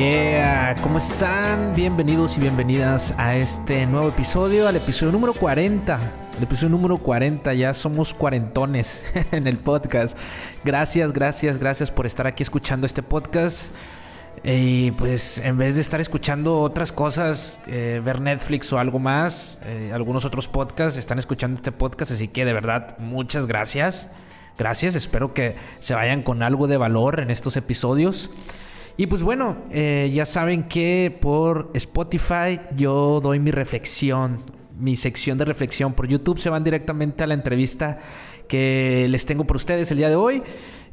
Yeah, ¿cómo están? Bienvenidos y bienvenidas a este nuevo episodio, al episodio número 40. El episodio número 40, ya somos cuarentones en el podcast. Gracias, gracias, gracias por estar aquí escuchando este podcast. Y pues en vez de estar escuchando otras cosas, eh, ver Netflix o algo más, eh, algunos otros podcasts están escuchando este podcast, así que de verdad muchas gracias. Gracias, espero que se vayan con algo de valor en estos episodios. Y pues bueno, eh, ya saben que por Spotify yo doy mi reflexión, mi sección de reflexión. Por YouTube se van directamente a la entrevista que les tengo por ustedes el día de hoy.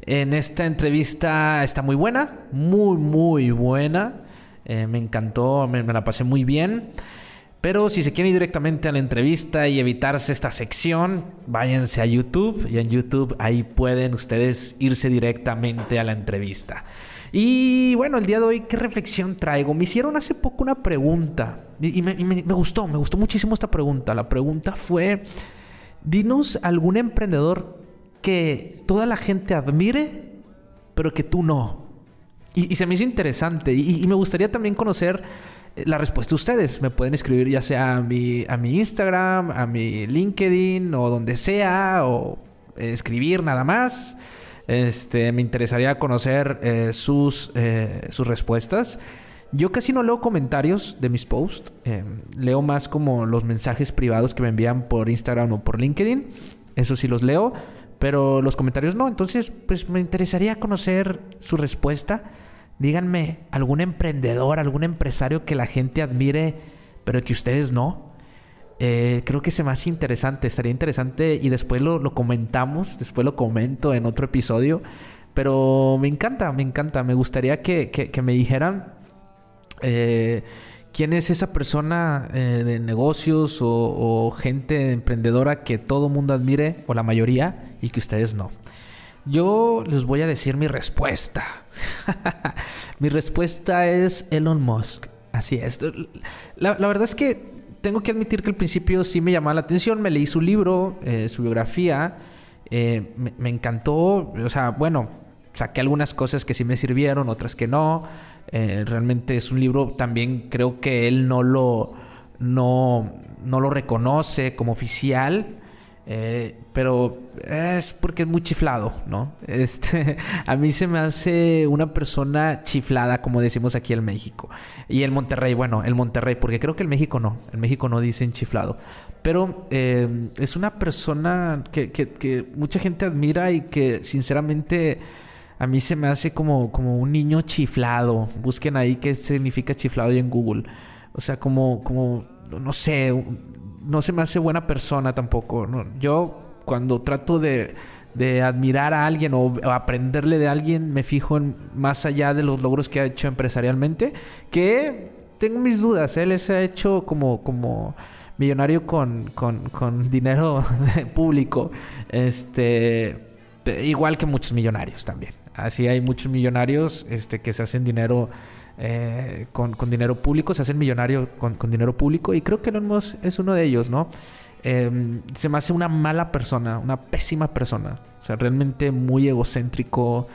En esta entrevista está muy buena, muy, muy buena. Eh, me encantó, me, la pasé muy bien. Pero si se quieren ir directamente a la entrevista y evitarse esta sección, váyanse a YouTube y en YouTube ahí pueden ustedes irse directamente a la entrevista. Y bueno, el día de hoy, ¿qué reflexión traigo? Me hicieron hace poco una pregunta y, me, gustó, me gustó muchísimo esta pregunta. La pregunta fue, dinos algún emprendedor que toda la gente admire, pero que tú no. Y, se me hizo interesante. Y, me gustaría también conocer eh, la respuesta de ustedes. Me pueden escribir ya sea a mi, a mi Instagram, a mi LinkedIn o donde sea, o escribir nada más. Este, me interesaría conocer eh, sus, eh, sus respuestas. Yo casi no leo comentarios de mis posts. leo más como los mensajes privados que me envían por Instagram o por LinkedIn. Eso sí los leo pero los comentarios no. Entonces, pues me interesaría conocer su respuesta. Díganme algún emprendedor, algún empresario que la gente admire, pero que ustedes no. Eh, creo que es más interesante, estaría interesante y después lo, comentamos, después lo comento en otro episodio. Pero me encanta, me encanta, me gustaría que, me dijeran eh, quién es esa persona eh, de negocios o, o, gente emprendedora que todo mundo admire, o la mayoría, y que ustedes no. Yo les voy a decir mi respuesta. mi respuesta es Elon Musk. Así es. La, verdad es que tengo que admitir que al principio sí me llamaba la atención. Me leí su libro, eh, su biografía. Eh, me, encantó. O sea, bueno, saqué algunas cosas que sí me sirvieron, otras que no. Eh, realmente es un libro también creo que él no lo, no, no lo reconoce como oficial. Eh, pero es porque es muy chiflado, ¿no? Este, a mí se me hace una persona chiflada, como decimos aquí en México. Y el Monterrey, bueno, el Monterrey, porque creo que el México no, el México no dicen chiflado. Pero eh, es una persona que, que, mucha gente admira y que sinceramente a mí se me hace como, como un niño chiflado. Busquen ahí qué significa chiflado en Google. O sea, como, como no sé, no se me hace buena persona tampoco. Yo cuando trato de, admirar a alguien o, aprenderle de alguien, me fijo en más allá de los logros que ha hecho empresarialmente, que tengo mis dudas. Él se ha hecho como, como millonario con, con dinero público. Este, igual que muchos millonarios también. Así hay muchos millonarios este, que se hacen dinero eh, con, dinero público, se hacen millonarios con, dinero público y creo que Elon es uno de ellos, ¿no? Em, se me hace una mala persona, una pésima persona, o sea, realmente muy egocéntrico,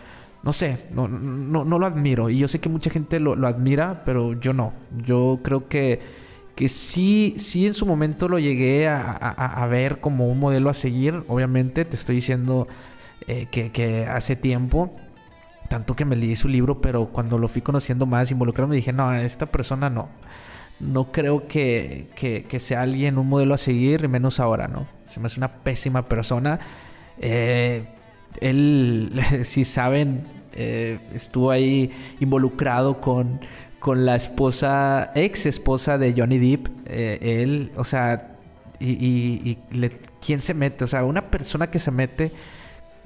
no sé, no, no, no lo admiro y yo sé que mucha gente lo, admira, pero yo no, yo creo que, que sí, sí en su momento lo llegué a, ver como un modelo a seguir, obviamente te estoy diciendo eh, que hace tiempo tanto que me leí su libro, pero cuando lo fui conociendo más, involucrado, me dije, no, esta persona no. No creo que, que, sea alguien, un modelo a seguir, menos ahora, ¿no? Se me hace una pésima persona. Eh, él, si saben, eh, estuvo ahí involucrado con, con la esposa, ex esposa de Johnny Depp. Eh, él, o sea, y, y, ¿quién se mete? O sea, una persona que se mete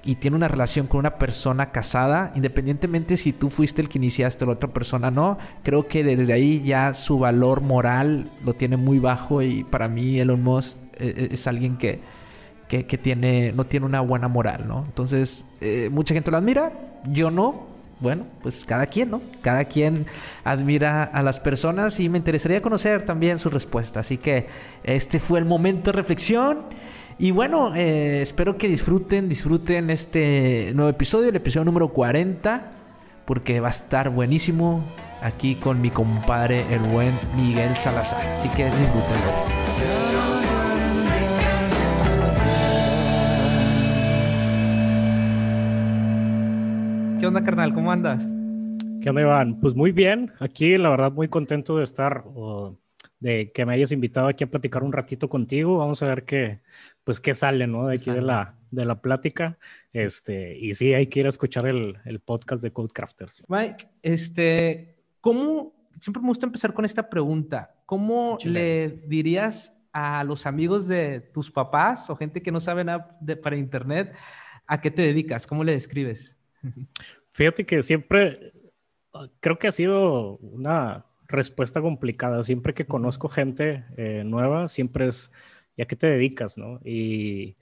y tiene una relación con una persona casada, independientemente si tú fuiste el que iniciaste o la otra persona no, creo que desde ahí ya su valor moral lo tiene muy bajo y para mí Elon Musk eh, eh, es alguien que, que, tiene, no tiene una buena moral, ¿no? Entonces, eh, mucha gente lo admira, yo no. Bueno, pues cada quien, ¿no? Cada quien admira a las personas y me interesaría conocer también su respuesta. Así que este fue el momento de reflexión. Y bueno, eh, espero que disfruten, disfruten este nuevo episodio, el episodio número 40, porque va a estar buenísimo. aquí con mi compadre, el buen Miguel Salazar. Así que disfrútenlo. ¿Qué onda, carnal? ¿Cómo andas? ¿Qué onda, Iván? Pues muy bien. Aquí, la verdad, muy contento de estar, de que me hayas invitado aquí a platicar un ratito contigo. Vamos a ver qué, pues, qué sale, ¿no? De aquí de la, de la plática. Este, y sí, hay que ir a escuchar el, el podcast de Codecrafters. Mike, este, ¿cómo, siempre me gusta empezar con esta pregunta, ¿cómo le dirías a los amigos de tus papás o gente que no sabe nada de, para internet, a qué te dedicas? ¿Cómo le describes? Fíjate que siempre creo que ha sido una respuesta complicada. Siempre que conozco gente eh, nueva, siempre es, ¿ya qué te dedicas, no? Y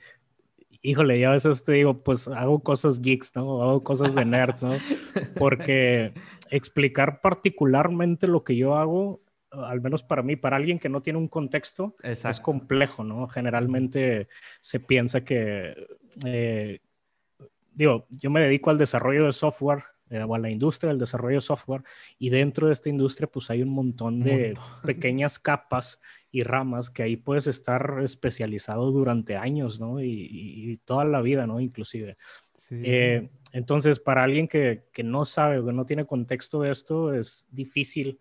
híjole, ya a veces te digo, pues hago cosas geeks, ¿no? Hago cosas de nerds, ¿no? Porque explicar particularmente lo que yo hago, al menos para mí, para alguien que no tiene un contexto, es complejo, ¿no? Generalmente se piensa que, eh, digo, yo me dedico al desarrollo de software eh, o a la industria del desarrollo de software y dentro de esta industria pues hay un montón de pequeñas capas y ramas que ahí puedes estar especializado durante años, ¿no? Y, toda la vida, ¿no? Inclusive. Eh, entonces, para alguien que, que, no sabe o que no tiene contexto de esto, es difícil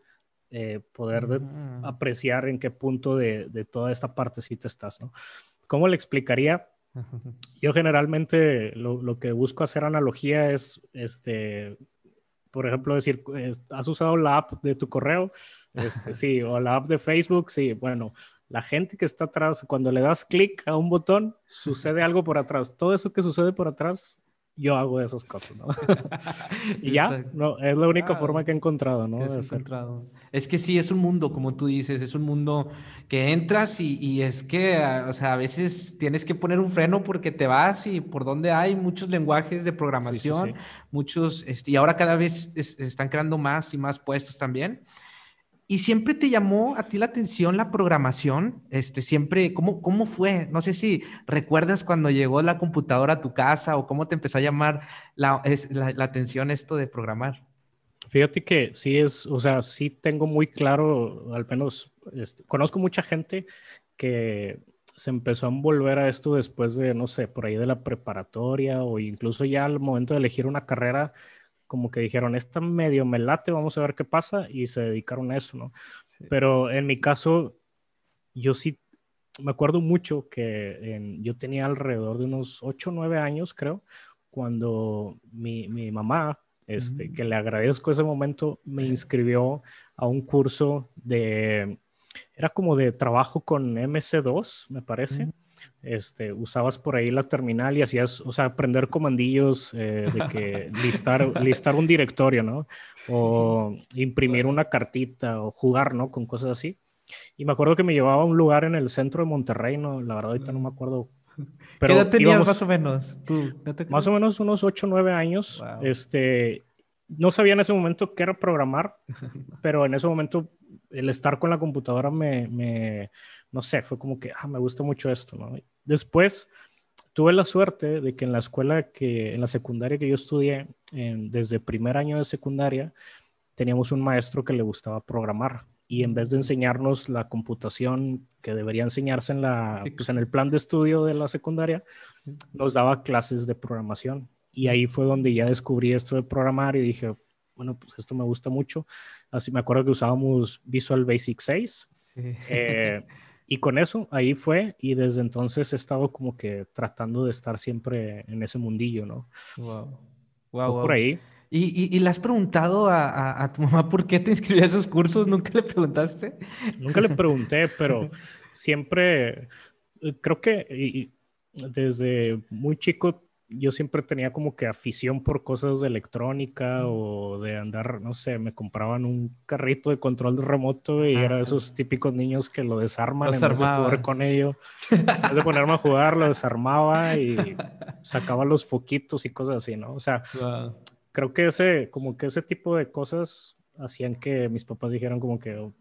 eh, poder apreciar en qué punto de, de toda esta partecita estás, ¿no? ¿Cómo le explicaría? Yo generalmente lo, lo, que busco hacer analogía es, este, por ejemplo, decir, ¿has usado la app de tu correo? Este, sí, o la app de Facebook, sí. Bueno, la gente que está atrás, cuando le das clic a un botón, sucede algo por atrás. Todo eso que sucede por atrás yo hago esas cosas, ¿no? y ya, no, es la única forma que he encontrado, ¿no? encontrado. Es que sí, es un mundo, como tú dices, es un mundo que entras y, y, es que, o sea, a veces tienes que poner un freno porque te vas y por donde hay muchos lenguajes de programación, muchos, este, y ahora cada vez están creando más y más puestos también. ¿Y siempre te llamó a ti la atención la programación? Este, siempre, ¿cómo, ¿cómo fue? No sé si recuerdas cuando llegó la computadora a tu casa o cómo te empezó a llamar la, la, atención esto de programar. Fíjate que sí es, o sea, sí tengo muy claro, al menos este, conozco mucha gente que se empezó a envolver a esto después de, no sé, por ahí de la preparatoria o incluso ya al momento de elegir una carrera como que dijeron, esta medio me late, vamos a ver qué pasa, y se dedicaron a eso, ¿no? Pero en mi caso, yo sí me acuerdo mucho que yo tenía alrededor de unos 8 o 9 años, creo, cuando mi, mi mamá, este, que le agradezco ese momento, me inscribió a un curso de, era como de trabajo con MC2, me parece este, usabas por ahí la terminal y hacías, o sea, aprender comandillos eh, de que listar, listar un directorio, ¿no? O imprimir una cartita o jugar, ¿no? Con cosas así. Y me acuerdo que me llevaba a un lugar en el centro de Monterrey, ¿no? La verdad ahorita no me acuerdo. Pero ¿Qué edad tenías más o menos? ¿Tú? más o menos unos 8 o 9 años. Este, no sabía en ese momento qué era programar, pero en ese momento el estar con la computadora me, me, no sé, fue como que, ah, me gusta mucho esto, ¿no? Después tuve la suerte de que en la escuela que, en la secundaria que yo estudié, desde primer año de secundaria, teníamos un maestro que le gustaba programar y en vez de enseñarnos la computación que debería enseñarse en, la, pues en el plan de estudio de la secundaria, nos daba clases de programación. Y ahí fue donde ya descubrí esto de programar y dije, bueno, pues esto me gusta mucho. Así me acuerdo que usábamos Visual Basic 6. Eh, y con eso, ahí fue, y desde entonces he estado como que tratando de estar siempre en ese mundillo, ¿no? Wow. Wow, Por ahí. ¿Y, y, le has preguntado a, a, tu mamá por qué te inscribí a esos cursos? ¿Nunca le preguntaste? Nunca le pregunté, pero siempre, eh, creo que desde muy chico yo siempre tenía como que afición por cosas de electrónica o de andar, no sé, me compraban un carrito de control remoto y era de esos típicos niños que lo desarman en vez de jugar con ello. En vez de ponerme a jugar, lo desarmaba y sacaba los foquitos y cosas así, ¿no? O sea, creo que ese, como que ese tipo de cosas hacían que mis papás dijeran como que, oh,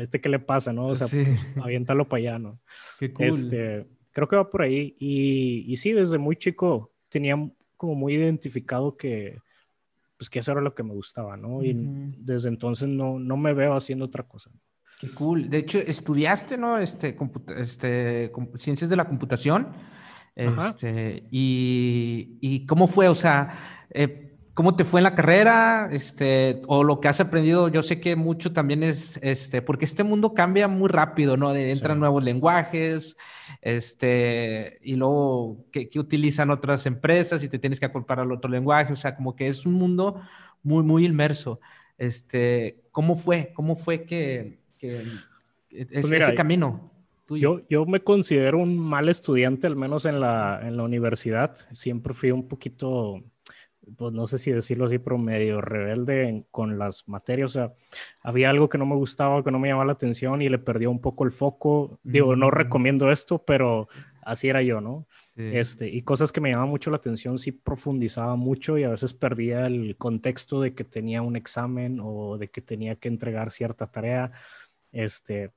¿este qué le pasa, no? O sea, pues, aviéntalo para allá, ¿no? Qué cool. Este, creo que va por ahí. Y, y sí, desde muy chico tenía como muy identificado que pues que eso era lo que me gustaba, ¿no? Y desde entonces no, no me veo haciendo otra cosa. Qué cool. De hecho, estudiaste, ¿no? Este, este ciencias de la computación. Este, y, y, cómo fue, o sea, eh, ¿Cómo te fue en la carrera? Este, o lo que has aprendido, yo sé que mucho también es, este, porque este mundo cambia muy rápido, ¿no? entran nuevos lenguajes, este, y luego que, utilizan otras empresas y te tienes que acoplar al otro lenguaje, o sea, como que es un mundo muy, muy inmerso. Este, ¿cómo fue? ¿Cómo fue que, que pues ese camino? Yo, yo me considero un mal estudiante, al menos en la, en la universidad. Siempre fui un poquito pues no sé si decirlo así, pero medio rebelde con las materias. O sea, había algo que no me gustaba, que no me llamaba la atención y le perdió un poco el foco. Digo, no mm. recomiendo esto, pero así era yo, ¿no? Este, y cosas que me llamaban mucho la atención, sí profundizaba mucho y a veces perdía el contexto de que tenía un examen o de que tenía que entregar cierta tarea. Este,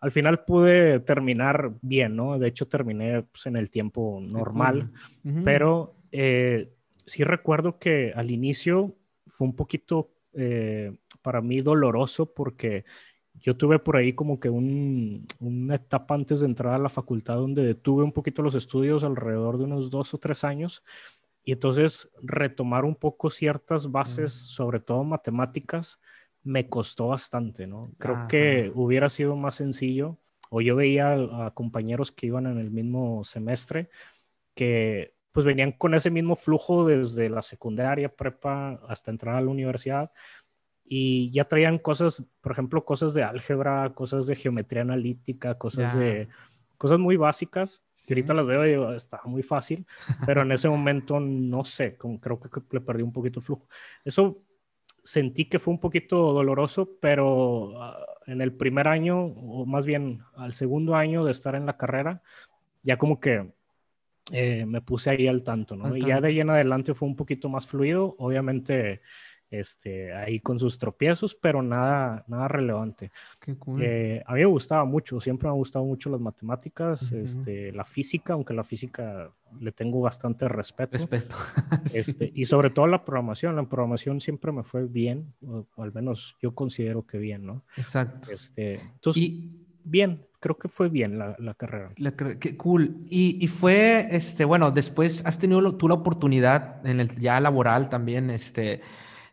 al final pude terminar bien, ¿no? De hecho, terminé pues, en el tiempo normal, pero eh, sí recuerdo que al inicio fue un poquito eh, para mí doloroso porque yo tuve por ahí como que una etapa antes de entrar a la facultad donde detuve un poquito los estudios alrededor de unos dos o tres años. Y entonces retomar un poco ciertas bases, sobre todo matemáticas, me costó bastante, ¿no? Creo que hubiera sido más sencillo o yo veía a compañeros que iban en el mismo semestre que pues venían con ese mismo flujo desde la secundaria, prepa, hasta entrar a la universidad y ya traían cosas, por ejemplo, cosas de álgebra, cosas de geometría analítica, cosas de cosas muy básicas. Y ahorita las veo y digo, está muy fácil, pero en ese momento no sé, como creo que le perdí un poquito el flujo. Eso sentí que fue un poquito doloroso, pero ah, en el primer año, o más bien al segundo año de estar en la carrera, ya como que eh, me puse ahí al tanto, ¿no? y ya de ahí en adelante fue un poquito más fluido, obviamente este, ahí con sus tropiezos, pero nada, nada relevante. Qué cool. Eh, a mí me gustaba mucho, siempre me han gustado mucho las matemáticas, este, la física, aunque la física le tengo bastante respeto. Respeto. este, y sobre todo la programación, la programación siempre me fue bien, o, al menos yo considero que bien, ¿no? Exacto. Este, entonces, y... bien, creo que fue bien la, la carrera. qué cool. Y, y, fue, este, bueno, después has tenido tú la oportunidad en el ya laboral también, este,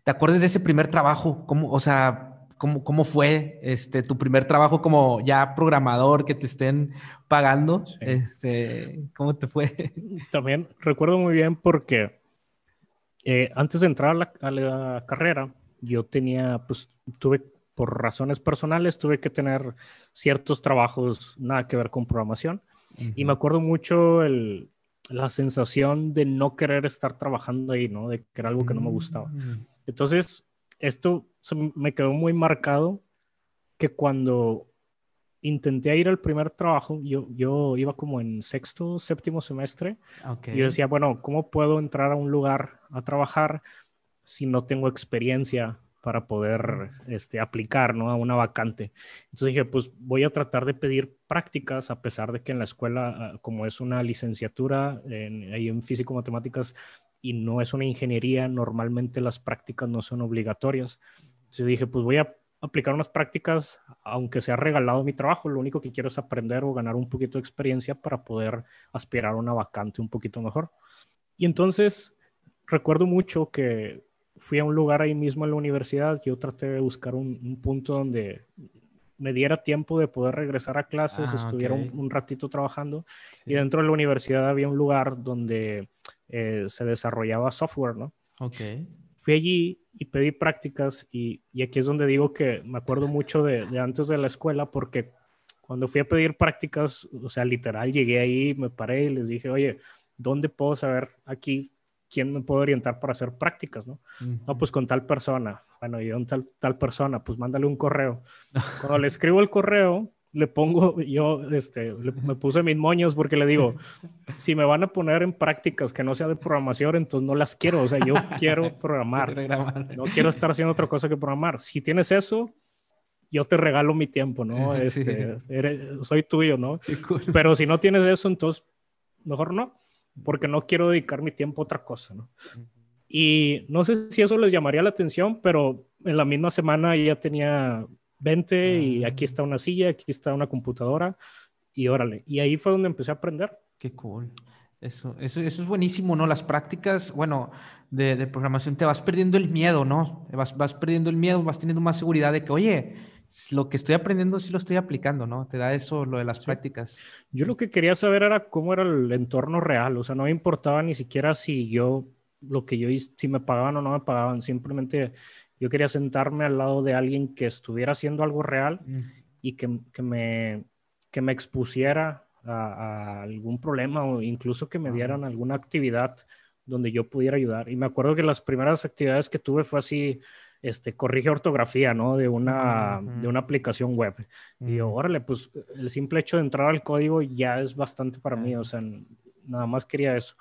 ¿te acuerdas de ese primer trabajo? ¿Cómo, o sea, cómo, cómo fue este, tu primer trabajo como ya programador que te estén pagando? Este, ¿Cómo te fue? También recuerdo muy bien porque eh, antes de entrar a la, a la carrera, yo tenía, pues, tuve por razones personales tuve que tener ciertos trabajos nada que ver con programación. Y me acuerdo mucho el, la sensación de no querer estar trabajando ahí, ¿no? De que era algo que no me gustaba. Mm. Entonces, esto me quedó muy marcado que cuando intenté ir al primer trabajo, yo, yo iba como en sexto, séptimo semestre, y yo decía, bueno, ¿cómo puedo entrar a un lugar a trabajar si no tengo experiencia para poder este, aplicar ¿no? a una vacante. Entonces dije, pues voy a tratar de pedir prácticas, a pesar de que en la escuela, ah, como es una licenciatura en, ahí en físico-matemáticas y no es una ingeniería, normalmente las prácticas no son obligatorias. Entonces dije, pues voy a aplicar unas prácticas, aunque sea regalado mi trabajo, lo único que quiero es aprender o ganar un poquito de experiencia para poder aspirar a una vacante un poquito mejor. Y entonces recuerdo mucho que fui a un lugar ahí mismo en la universidad, yo traté de buscar un, punto donde me diera tiempo de poder regresar a clases, ah, estuviera un, ratito trabajando y dentro de la universidad había un lugar donde eh, se desarrollaba software, ¿no? Ok. Fui allí y pedí prácticas y, y aquí es donde digo que me acuerdo mucho de, de, antes de la escuela porque cuando fui a pedir prácticas, o sea, literal llegué ahí, me paré y les dije, oye, ¿dónde puedo saber aquí ¿quién me puede orientar para hacer prácticas? No, no pues con tal persona. Bueno, y con tal, tal persona, pues mándale un correo. Cuando le escribo el correo, le pongo, yo este, me puse mis moños porque le digo, si me van a poner en prácticas que no sea de programación, entonces no las quiero. O sea, yo quiero programar. No quiero estar haciendo otra cosa que programar. Si tienes eso, yo te regalo mi tiempo, ¿no? Este, soy tuyo, ¿no? Pero si no tienes eso, entonces mejor no porque no quiero dedicar mi tiempo a otra cosa, ¿no? Y no sé si eso les llamaría la atención, pero en la misma semana ya tenía 20 y aquí está una silla, aquí está una computadora y órale. Y ahí fue donde empecé a aprender. Qué cool. Eso, eso, eso es buenísimo, ¿no? Las prácticas, bueno, de, de, programación te vas perdiendo el miedo, ¿no? Vas, vas perdiendo el miedo, vas teniendo más seguridad de que, oye, lo que estoy aprendiendo sí lo estoy aplicando, ¿no? Te da eso, lo de las prácticas. Yo lo que quería saber era cómo era el entorno real, o sea, no me importaba ni siquiera si yo, lo que yo hice, si me pagaban o no me pagaban, simplemente yo quería sentarme al lado de alguien que estuviera haciendo algo real mm. y que, que, me, que me expusiera a, algún problema o incluso que me dieran alguna actividad donde yo pudiera ayudar. Y me acuerdo que las primeras actividades que tuve fue así, este, corrige ortografía, ¿no? De una, de una aplicación web. Y yo, órale, pues el simple hecho de entrar al código ya es bastante para mí, o sea, nada más quería eso.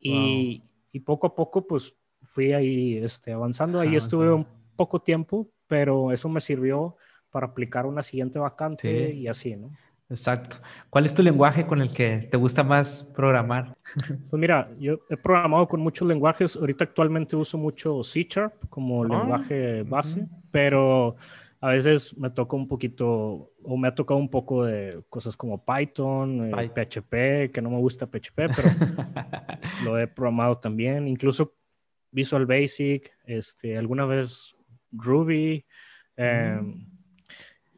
Y, y poco a poco, pues fui ahí este, avanzando. Ahí estuve un poco tiempo, pero eso me sirvió para aplicar una siguiente vacante y así, ¿no? Exacto. ¿Cuál es tu lenguaje con el que te gusta más programar? Pues mira, yo he programado con muchos lenguajes. Ahorita actualmente uso mucho C Sharp como ah, lenguaje base, pero a veces me toca un poquito, o me ha tocado un poco de cosas como Python, PHP, eh, que no me gusta PHP, pero lo he programado también. Incluso Visual Basic, este, alguna vez Ruby. Eh,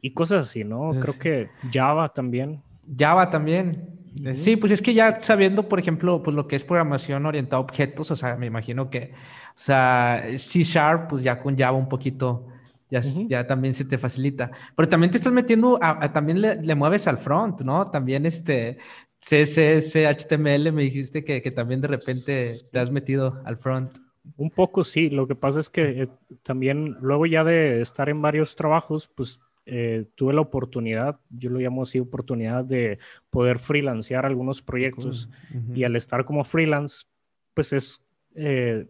y cosas así, ¿no? Creo que Java también. Java también. Sí, pues es que ya sabiendo, por ejemplo, pues lo que es programación orientada a objetos, o sea, me imagino que, o sea, C Sharp, pues ya con Java un poquito, ya, ya también se te facilita. Pero también te estás metiendo, a, también le, mueves al front, ¿no? También este CSS, HTML, me dijiste que, que también de repente te has metido al front. Un poco sí, lo que pasa es que eh, también luego ya de estar en varios trabajos, pues eh, tuve la oportunidad, yo lo llamo así, oportunidad de poder freelancear algunos proyectos y al estar como freelance, pues es, eh,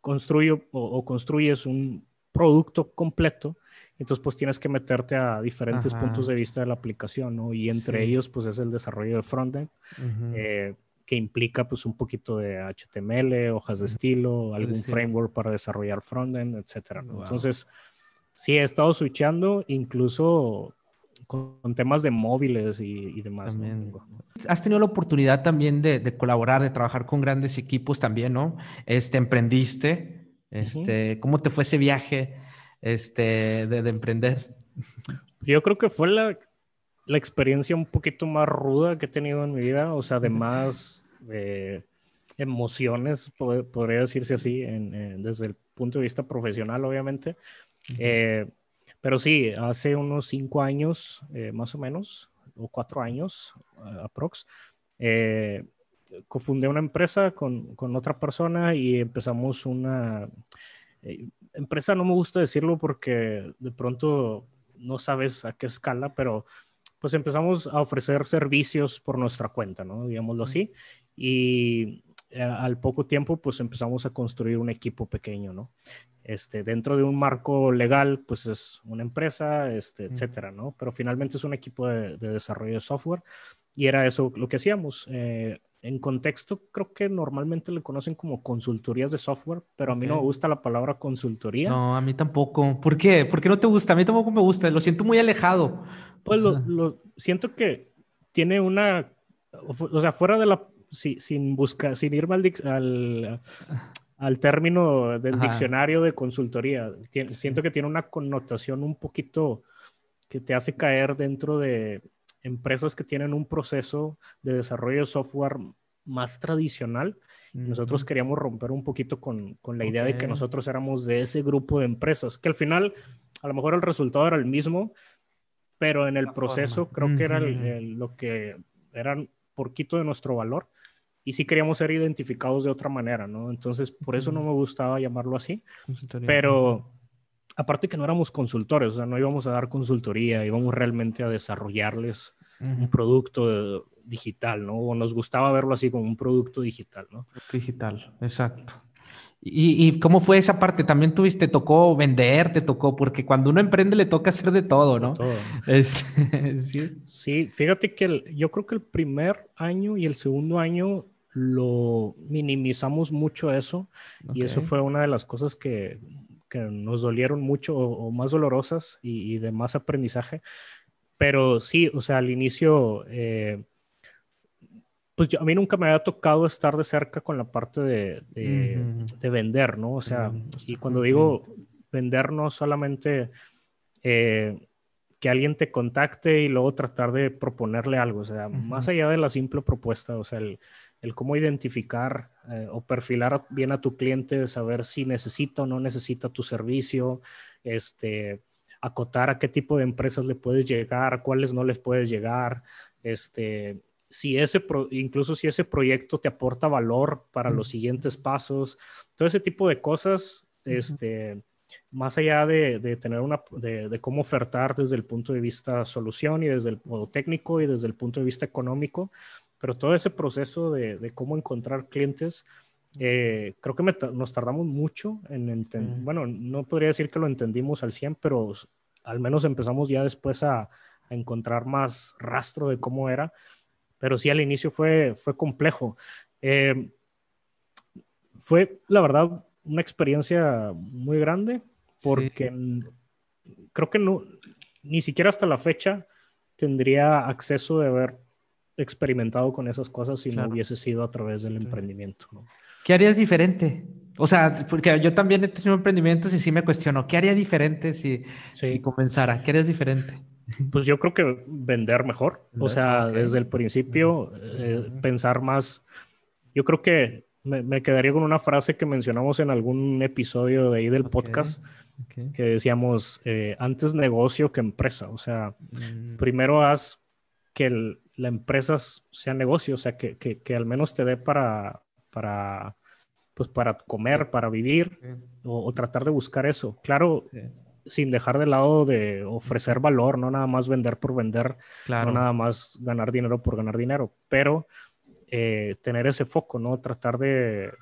construyo o, construyes un producto completo, entonces pues tienes que meterte a diferentes puntos de vista de la aplicación, ¿no? Y entre ellos pues es el desarrollo de frontend. Eh, que implica pues un poquito de HTML, hojas de estilo, algún framework para desarrollar frontend, etcétera. Entonces, Sí, he estado switchando incluso con, temas de móviles y, demás. Has tenido la oportunidad también de, colaborar, de trabajar con grandes equipos también, ¿no? Este, emprendiste. Este, ¿Cómo te fue ese viaje este, de, emprender? Yo creo que fue la, experiencia un poquito más ruda que he tenido en mi vida, o sea, de más emociones, podría decirse así, desde el punto de vista profesional, obviamente. Eh, pero sí, hace unos cinco años, eh, más o menos, o cuatro años, uh, aprox, eh, cofundé una empresa con, con, otra persona y empezamos una empresa, no me gusta decirlo porque de pronto no sabes a qué escala, pero pues empezamos a ofrecer servicios por nuestra cuenta, ¿no? Digámoslo así. Y al poco tiempo, pues empezamos a construir un equipo pequeño, ¿no? Este, dentro de un marco legal, pues es una empresa, este, etcétera, ¿no? Pero finalmente es un equipo de, desarrollo de software y era eso lo que hacíamos. Eh, en contexto, creo que normalmente le conocen como consultorías de software, pero a mí no me gusta la palabra consultoría. No, a mí tampoco. ¿Por qué? ¿Por qué no te gusta? A mí tampoco me gusta. Lo siento muy alejado. Pues lo, siento que tiene una, o sea, fuera de la, sin buscar, sin irme al, al término del diccionario de consultoría. siento que tiene una connotación un poquito que te hace caer dentro de empresas que tienen un proceso de desarrollo de software más tradicional. Nosotros queríamos romper un poquito con, con la idea de que nosotros éramos de ese grupo de empresas, que al final a lo mejor el resultado era el mismo, pero en el proceso creo que era lo que era poquito de nuestro valor y sí queríamos ser identificados de otra manera, ¿no? Entonces, por eso no me gustaba llamarlo así. Pero aparte que no éramos consultores, o sea, no íbamos a dar consultoría, íbamos realmente a desarrollarles un producto digital, ¿no? O nos gustaba verlo así como un producto digital, ¿no? Digital, exacto. ¿Y, cómo fue esa parte? ¿También tuviste, te tocó vender, te tocó? Porque cuando uno emprende le toca hacer de todo, ¿no? todo. ¿sí? fíjate que yo creo que el primer año y el segundo año lo minimizamos mucho eso y eso fue una de las cosas que, que nos dolieron mucho o, más dolorosas y, de más aprendizaje. Pero sí, o sea, al inicio, eh, pues a mí nunca me había tocado estar de cerca con la parte de, de, vender, ¿no? O sea, y cuando digo vender no solamente eh, que alguien te contacte y luego tratar de proponerle algo, o sea, más allá de la simple propuesta, o sea, el, el cómo identificar eh, o perfilar bien a tu cliente, saber si necesita o no necesita tu servicio, este, acotar a qué tipo de empresas le puedes llegar, a cuáles no les puedes llegar, este, si ese incluso si ese proyecto te aporta valor para los siguientes pasos, todo ese tipo de cosas, este, más allá de, tener una, de, cómo ofertar desde el punto de vista solución y desde el modo técnico y desde el punto de vista económico, pero todo ese proceso de, cómo encontrar clientes, eh, creo que nos tardamos mucho en entender, bueno, no podría decir que lo entendimos al 100, pero al menos empezamos ya después a, encontrar más rastro de cómo era, pero sí al inicio fue, fue complejo. Eh, fue, la verdad, una experiencia muy grande porque creo que no, ni siquiera hasta la fecha tendría acceso de haber experimentado con esas cosas si no hubiese sido a través del emprendimiento. ¿Qué harías diferente? O sea, porque yo también he tenido emprendimientos y sí me cuestiono, ¿qué haría diferente si, si comenzara? ¿Qué harías diferente? Pues yo creo que vender mejor. O sea, desde el principio, eh, pensar más. Yo creo que me, quedaría con una frase que mencionamos en algún episodio de ahí del podcast, que decíamos, eh, antes negocio que empresa. O sea, mm. primero haz que el, la empresa sea negocio, o sea, que, que, al menos te dé para, para, pues para comer, para vivir, o, tratar de buscar eso. Claro, sin dejar de lado de ofrecer valor, no nada más vender por vender, no nada más ganar dinero por ganar dinero, pero eh, tener ese foco, ¿no? Tratar de,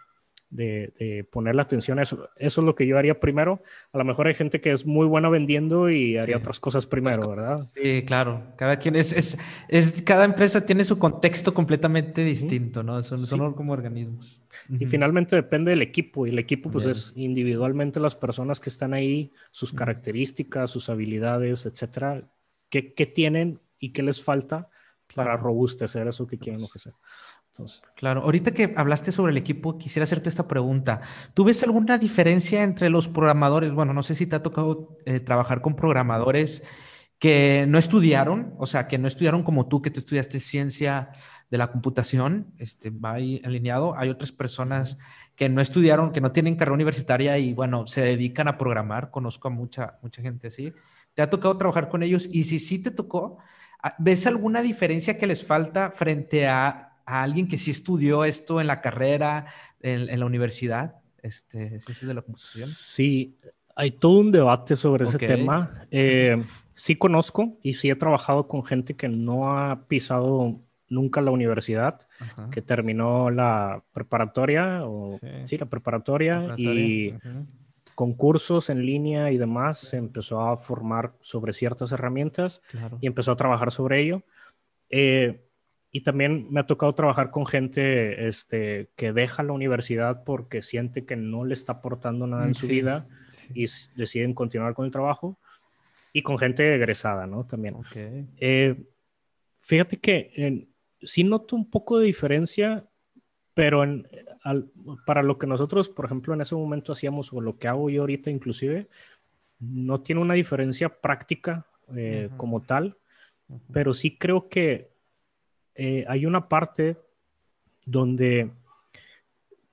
de, poner la atención a eso. Eso es lo que yo haría primero. A lo mejor hay gente que es muy buena vendiendo y haría otras cosas primero, ¿verdad? Sí, claro. Cada quien es, es, es, cada empresa tiene su contexto completamente distinto, ¿no? Son, son como organismos. Y finalmente depende del equipo. Y el equipo, pues, es individualmente las personas que están ahí, sus características, sus habilidades, etcétera, qué, qué tienen y qué les falta para robustecer eso que quieren ofrecer. Claro, ahorita que hablaste sobre el equipo, quisiera hacerte esta pregunta. ¿Tú ves alguna diferencia entre los programadores? Bueno, no sé si te ha tocado eh, trabajar con programadores que no estudiaron, o sea, que no estudiaron como tú, que tú estudiaste ciencia de la computación, este, va ahí alineado. Hay otras personas que no estudiaron, que no tienen carrera universitaria y, bueno, se dedican a programar. Conozco a mucha, mucha gente así. ¿Te ha tocado trabajar con ellos? Y si sí te tocó, ¿ves alguna diferencia que les falta frente a a alguien que sí estudió esto en la carrera, en, la universidad, este, ciencias de la computación? Sí, hay todo un debate sobre ese tema. Eh, sí conozco y sí he trabajado con gente que no ha pisado nunca la universidad, que terminó la preparatoria, o sí, la preparatoria, y con cursos en línea y demás se empezó a formar sobre ciertas herramientas y empezó a trabajar sobre ello. Eh, y también me ha tocado trabajar con gente este, que deja la universidad porque siente que no le está aportando nada en su vida y deciden continuar con el trabajo. Y con gente egresada, ¿no? También. Eh, fíjate que sí noto un poco de diferencia, pero en, para lo que nosotros, por ejemplo, en ese momento hacíamos, o lo que hago yo ahorita inclusive, no tiene una diferencia práctica eh, como tal, pero sí creo que eh, hay una parte donde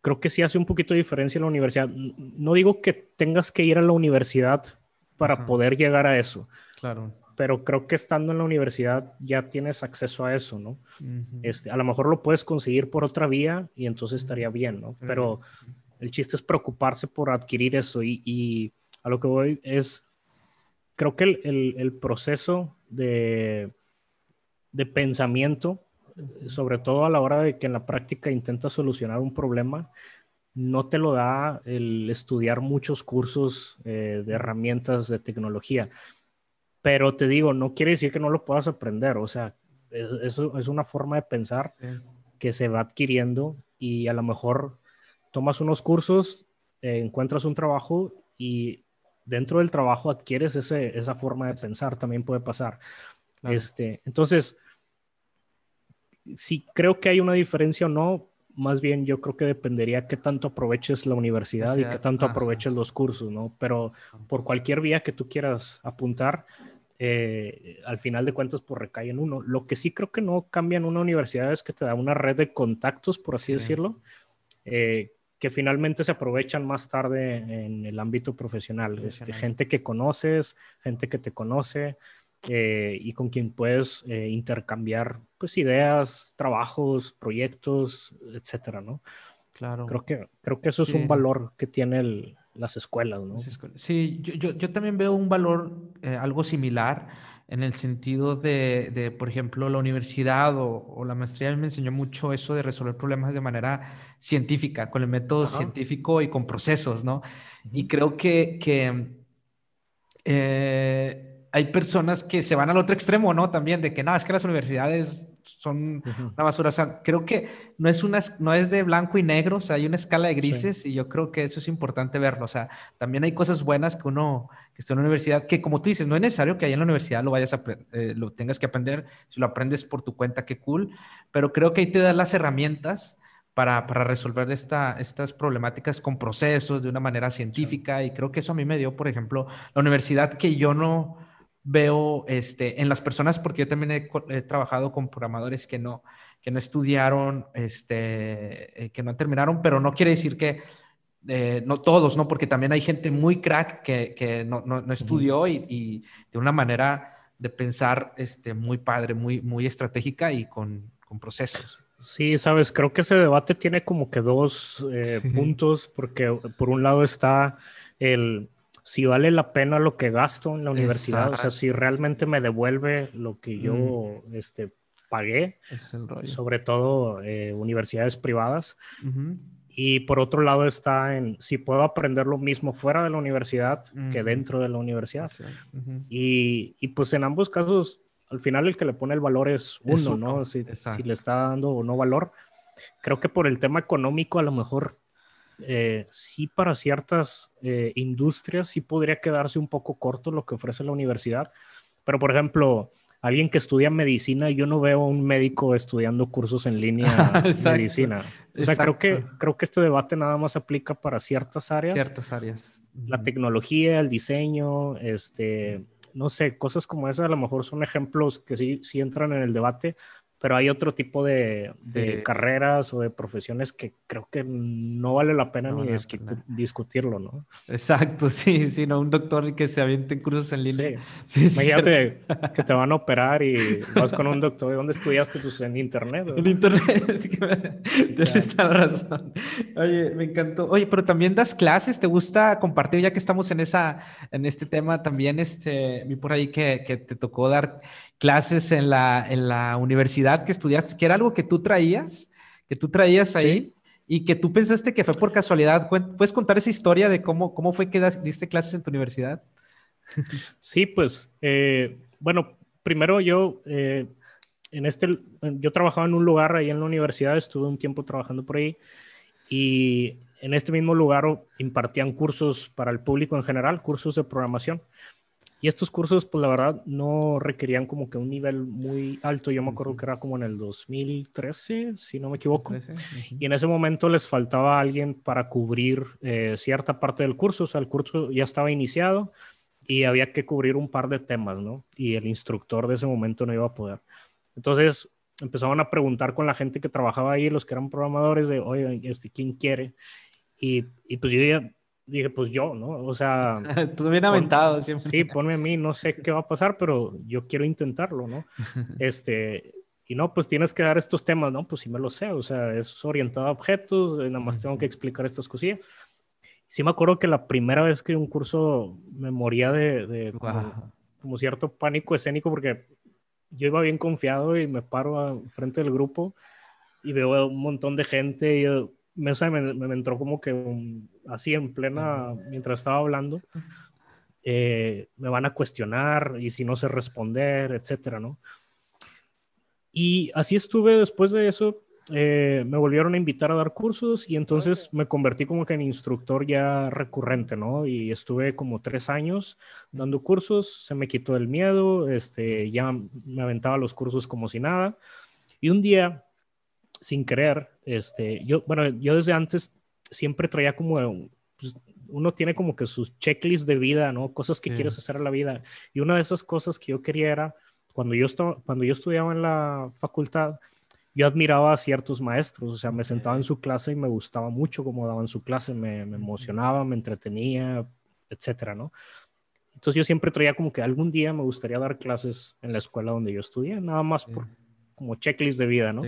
creo que sí hace un poquito de diferencia en la universidad. No digo que tengas que ir a la universidad para poder llegar a eso. Claro. Pero creo que estando en la universidad ya tienes acceso a eso, ¿no? este, a lo mejor lo puedes conseguir por otra vía y entonces estaría bien, ¿no? Pero el chiste es preocuparse por adquirir eso y, a lo que voy es, creo que el, el, proceso de, de pensamiento sobre todo a la hora de que en la práctica intentas solucionar un problema, no te lo da el estudiar muchos cursos eh, de herramientas de tecnología. Pero te digo, no quiere decir que no lo puedas aprender, o sea, eso es una forma de pensar que se va adquiriendo y a lo mejor tomas unos cursos, eh, encuentras un trabajo y dentro del trabajo adquieres ese, esa forma de pensar, también puede pasar. Este, entonces, si creo que hay una diferencia o no, más bien yo creo que dependería qué tanto aproveches la universidad y qué tanto aproveches los cursos, ¿no? Pero por cualquier vía que tú quieras apuntar, eh, al final de cuentas, pues recae en uno. Lo que sí creo que no cambia en una universidad es que te da una red de contactos, por así decirlo, eh, que finalmente se aprovechan más tarde en el ámbito profesional. Este, gente que conoces, gente que te conoce, eh, y con quien puedes eh, intercambiar pues ideas, trabajos, proyectos, etcétera, ¿no? Claro. Creo que, creo que eso es un valor que tienen las escuelas, ¿no? Sí, yo, yo, yo también veo un valor eh, algo similar en el sentido de, de por ejemplo, la universidad o, o, la maestría me enseñó mucho eso de resolver problemas de manera científica, con el método científico y con procesos, ¿no? Y creo que, que eh, hay personas que se van al otro extremo, ¿no? También de que no, es que las universidades son una basura. O sea, creo que no es, una, no es de blanco y negro, o sea, hay una escala de grises y yo creo que eso es importante verlo. O sea, también hay cosas buenas que uno que está en la universidad, que como tú dices, no es necesario que ahí en la universidad lo vayas a, eh, lo tengas que aprender. Si lo aprendes por tu cuenta, qué cool. Pero creo que ahí te da las herramientas para, para resolver esta, estas problemáticas con procesos de una manera científica. Y creo que eso a mí me dio, por ejemplo, la universidad que yo no veo este, en las personas, porque yo también he, trabajado con programadores que no, que no estudiaron, este, eh, que no terminaron, pero no quiere decir que eh, no todos, ¿no? Porque también hay gente muy crack que, que no, no, no, estudió y, y, de una manera de pensar este, muy padre, muy, muy estratégica y con, con procesos. Sí, sabes, creo que ese debate tiene como que dos eh, puntos, porque por un lado está el si vale la pena lo que gasto en la universidad, o sea, si realmente me devuelve lo que yo mm. este, pagué, sobre todo eh, universidades privadas. Y por otro lado está en si puedo aprender lo mismo fuera de la universidad que dentro de la universidad. y, y, pues en ambos casos, al final el que le pone el valor es uno, ¿no? Si, si, le está dando o no valor. Creo que por el tema económico a lo mejor eh, sí para ciertas eh, industrias sí podría quedarse un poco corto lo que ofrece la universidad, pero por ejemplo, alguien que estudia medicina, yo no veo a un médico estudiando cursos en línea de medicina. O sea, creo que, creo que este debate nada más aplica para ciertas áreas. Ciertas áreas. La tecnología, el diseño, este, no sé, cosas como esas a lo mejor son ejemplos que sí, sí entran en el debate, pero hay otro tipo de, carreras o de profesiones que creo que no vale la pena ni discutirlo, ¿no? Exacto, sí, sí, no, un doctor que se aviente en cursos en línea. Sí. Imagínate que te van a operar y vas con un doctor, ¿dónde estudiaste? Pues en internet. En internet, tienes razón. Oye, me encantó. Oye, pero también das clases, ¿te gusta compartir, ya que estamos en, esa, en este tema, también este, vi por ahí que, que te tocó dar clases en la, en la universidad que estudiaste, que era algo que tú traías, que tú traías ahí y que tú pensaste que fue por casualidad. ¿Puedes contar esa historia de cómo, cómo fue que diste clases en tu universidad? Sí, pues, eh, bueno, primero yo, eh, en este, yo trabajaba en un lugar ahí en la universidad, estuve un tiempo trabajando por ahí y en este mismo lugar impartían cursos para el público en general, cursos de programación. Y estos cursos, pues la verdad, no requerían como que un nivel muy alto. Yo me acuerdo que era como en el 2013, si no me equivoco. Y en ese momento les faltaba alguien para cubrir eh, cierta parte del curso. O sea, el curso ya estaba iniciado y había que cubrir un par de temas, ¿no? Y el instructor de ese momento no iba a poder. Entonces empezaban a preguntar con la gente que trabajaba ahí, los que eran programadores, de, oye, este, ¿quién quiere? Y, y pues yo ya dije, pues yo, ¿no? O sea... Tú bien aventado siempre. Sí, ponme a mí, no sé qué va a pasar, pero yo quiero intentarlo, ¿no? este, y no, pues tienes que dar estos temas, ¿no? Pues sí me lo sé, o sea, es orientado a objetos, eh, nada más tengo que explicar estas cosillas. Sí me acuerdo que la primera vez que un curso me moría de, de como, cierto pánico escénico porque yo iba bien confiado y me paro frente del grupo y veo un montón de gente y yo, me, me, entró como que así en plena, mientras estaba hablando, eh, me van a cuestionar y si no sé responder, etcétera, ¿no? Y así estuve después de eso, eh, me volvieron a invitar a dar cursos y entonces me convertí como que en instructor ya recurrente, ¿no? Y estuve como tres años dando cursos, se me quitó el miedo, este, ya me aventaba los cursos como si nada. Y un día, sin querer, este, yo, bueno, yo desde antes siempre traía como, pues, uno tiene como que sus checklists de vida, ¿no? Cosas que quieres hacer en la vida. Y una de esas cosas que yo quería era, cuando yo, estaba, cuando yo estudiaba en la facultad, yo admiraba a ciertos maestros, o sea, me sentaba en su clase y me gustaba mucho cómo daban su clase, me, emocionaba, me entretenía, etcétera, ¿no? Entonces yo siempre traía como que algún día me gustaría dar clases en la escuela donde yo estudié, nada más por como checklist de vida, ¿no?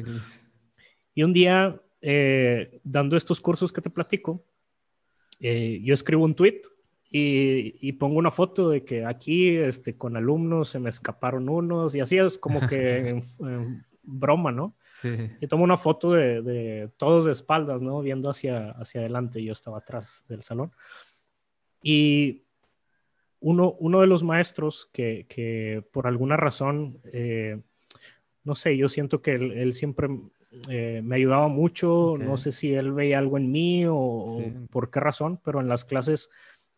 Y un día, eh, dando estos cursos que te platico, eh, yo escribo un tweet y, pongo una foto de que aquí, este, con alumnos se me escaparon unos y así es como que en broma, ¿no? Y tomo una foto de, todos de espaldas, ¿no? Viendo hacia, hacia adelante. Yo estaba atrás del salón. Y uno, uno de los maestros que, por alguna razón, eh, no sé, yo siento que él, siempre eh, me ayudaba mucho. No sé si él veía algo en mí o, o, por qué razón, pero en las clases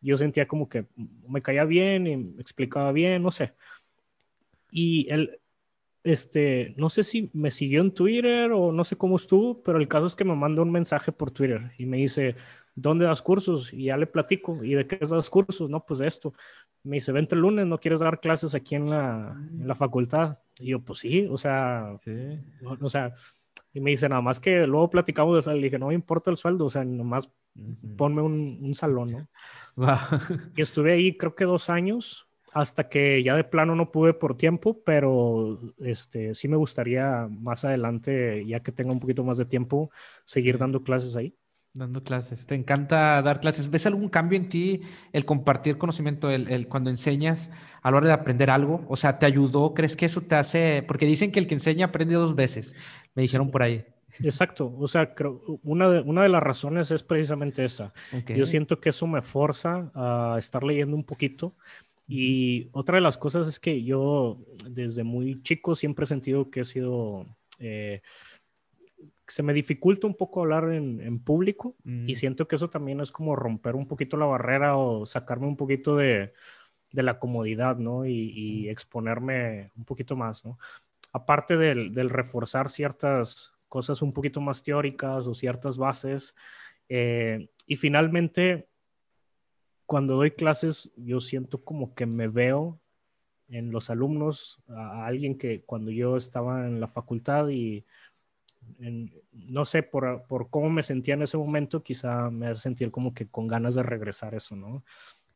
yo sentía como que me caía bien y me explicaba bien, no sé. Y él, este, no sé si me siguió en Twitter o no sé cómo estuvo, pero el caso es que me manda un mensaje por Twitter y me dice, ¿dónde das cursos? Y ya le platico, ¿y de qué das cursos? No, pues de esto. Me dice, vente el lunes, ¿no quieres dar clases aquí en la, en la facultad? Y yo, pues sí, o sea, O, sea, y me dice, nada más que luego platicamos, le dije, no me importa el sueldo, o sea, nomás ponme un, un salón, ¿no? y estuve ahí creo que dos años hasta que ya de plano no pude por tiempo, pero este, sí me gustaría más adelante, ya que tenga un poquito más de tiempo, seguir dando clases ahí. Dando clases. ¿Te encanta dar clases? ¿Ves algún cambio en ti el compartir conocimiento, el, el, cuando enseñas a la hora de aprender algo? O sea, ¿te ayudó? ¿Crees que eso te hace? Porque dicen que el que enseña aprende dos veces. Me dijeron por ahí. Exacto, o sea, creo, una, de, una de las razones es precisamente esa. Yo siento que eso me forza a estar leyendo un poquito y otra de las cosas es que yo desde muy chico siempre he sentido que he sido, eh, se me dificulta un poco hablar en, público y siento que eso también es como romper un poquito la barrera o sacarme un poquito de, de la comodidad, ¿no? Y, exponerme un poquito más, ¿no? Aparte del, del, reforzar ciertas cosas un poquito más teóricas o ciertas bases. Eh, y finalmente, cuando doy clases, yo siento como que me veo en los alumnos, a, alguien que cuando yo estaba en la facultad y no sé, por, por, cómo me sentía en ese momento, quizá me hace sentir como que con ganas de regresar eso, ¿no?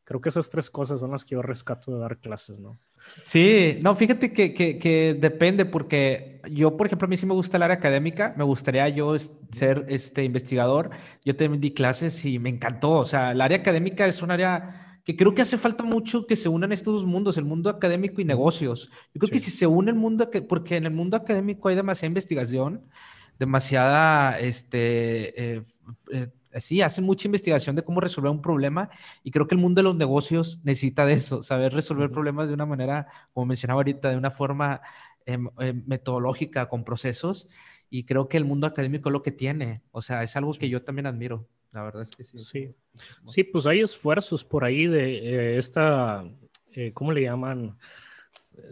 Creo que esas tres cosas son las que yo rescato de dar clases, ¿no? Sí, no, fíjate que, que, depende, porque yo, por ejemplo, a mí sí me gusta el área académica, me gustaría yo ser este investigador, yo también di clases y me encantó, o sea, el área académica es un área que creo que hace falta mucho que se unan estos dos mundos, el mundo académico y negocios. Yo creo que si se une el mundo, porque en el mundo académico hay demasiada investigación, demasiada, este, eh, eh, sí, hace mucha investigación de cómo resolver un problema y creo que el mundo de los negocios necesita de eso, saber resolver problemas de una manera, como mencionaba ahorita, de una forma em, metodológica, con procesos. Y creo que el mundo académico es lo que tiene. O sea, es algo que yo también admiro. La verdad es que sí. Sí, sí pues hay esfuerzos por ahí de eh, esta, eh, ¿cómo le llaman?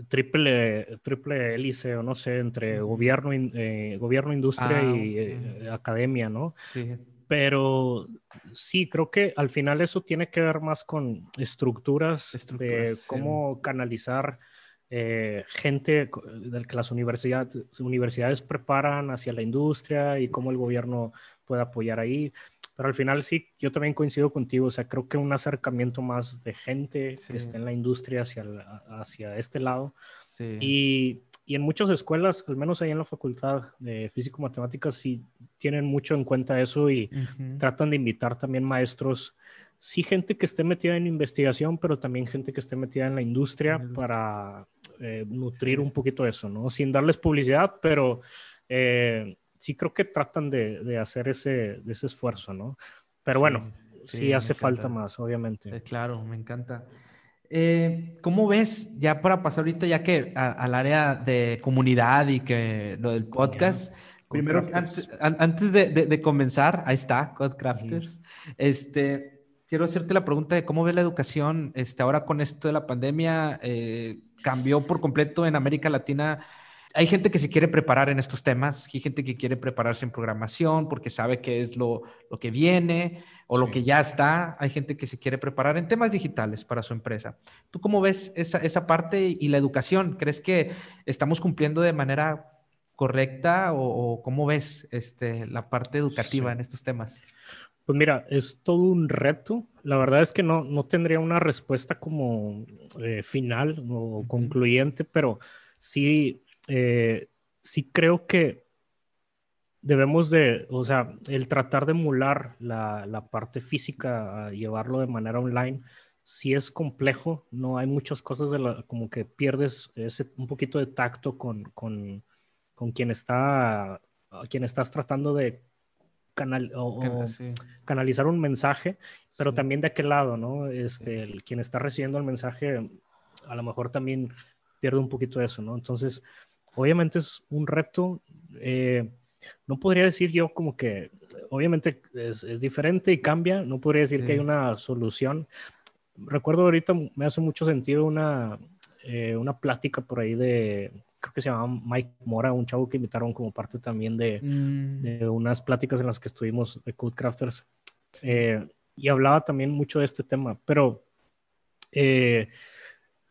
Triple, triple hélice o no sé, entre gobierno, eh, gobierno industria ah, y academia, ¿no? Sí. Pero sí, creo que al final eso tiene que ver más con estructuras, de cómo canalizar eh, gente de que las universidades, universidades preparan hacia la industria y cómo el gobierno puede apoyar ahí. Pero al final sí, yo también coincido contigo, o sea, creo que un acercamiento más de gente que esté en la industria hacia, hacia este lado. Y y en muchas escuelas, al menos ahí en la facultad de físico-matemáticas, sí tienen mucho en cuenta eso y tratan de invitar también maestros, sí gente que esté metida en investigación, pero también gente que esté metida en la industria para eh, nutrir un poquito eso, ¿no? Sin darles publicidad, pero eh, sí creo que tratan de, hacer ese, ese esfuerzo, ¿no? Pero bueno, sí, hace falta más, obviamente. Eh, claro, me encanta. Eh, ¿Cómo ves, ya para pasar ahorita, ya que al área de comunidad y que lo del podcast, Primero, antes, de, comenzar, ahí está, Codecrafters. Este, quiero hacerte la pregunta de cómo ves la educación este, ahora con esto de la pandemia. Eh, cambió por completo en América Latina hay gente que se quiere preparar en estos temas, hay gente que quiere prepararse en programación porque sabe que es lo, lo que viene o lo que ya está. Hay gente que se quiere preparar en temas digitales para su empresa. ¿Tú cómo ves esa, esa parte y la educación? ¿Crees que estamos cumpliendo de manera correcta o, cómo ves este, la parte educativa en estos temas? Pues mira, es todo un reto. La verdad es que no, no tendría una respuesta como eh, final o concluyente, pero sí eh, sí creo que debemos de, o sea, el tratar de emular la, la parte física, llevarlo de manera online, sí es complejo, no hay muchas cosas de la, como que pierdes ese, un poquito de tacto con, con, con quien está, a quien estás tratando de canal, o, canalizar un mensaje, pero también de aquel lado, ¿no? Este, el, quien está recibiendo el mensaje, a lo mejor también pierde un poquito de eso, ¿no? Entonces, obviamente es un reto. Eh, no podría decir yo como que, obviamente es, diferente y cambia, no podría decir que hay una solución. Recuerdo ahorita, me hace mucho sentido una, eh, una plática por ahí de, creo que se llamaba Mike Mora, un chavo que invitaron como parte también de, mm. de unas pláticas en las que estuvimos de Codecrafters. Eh, y hablaba también mucho de este tema, pero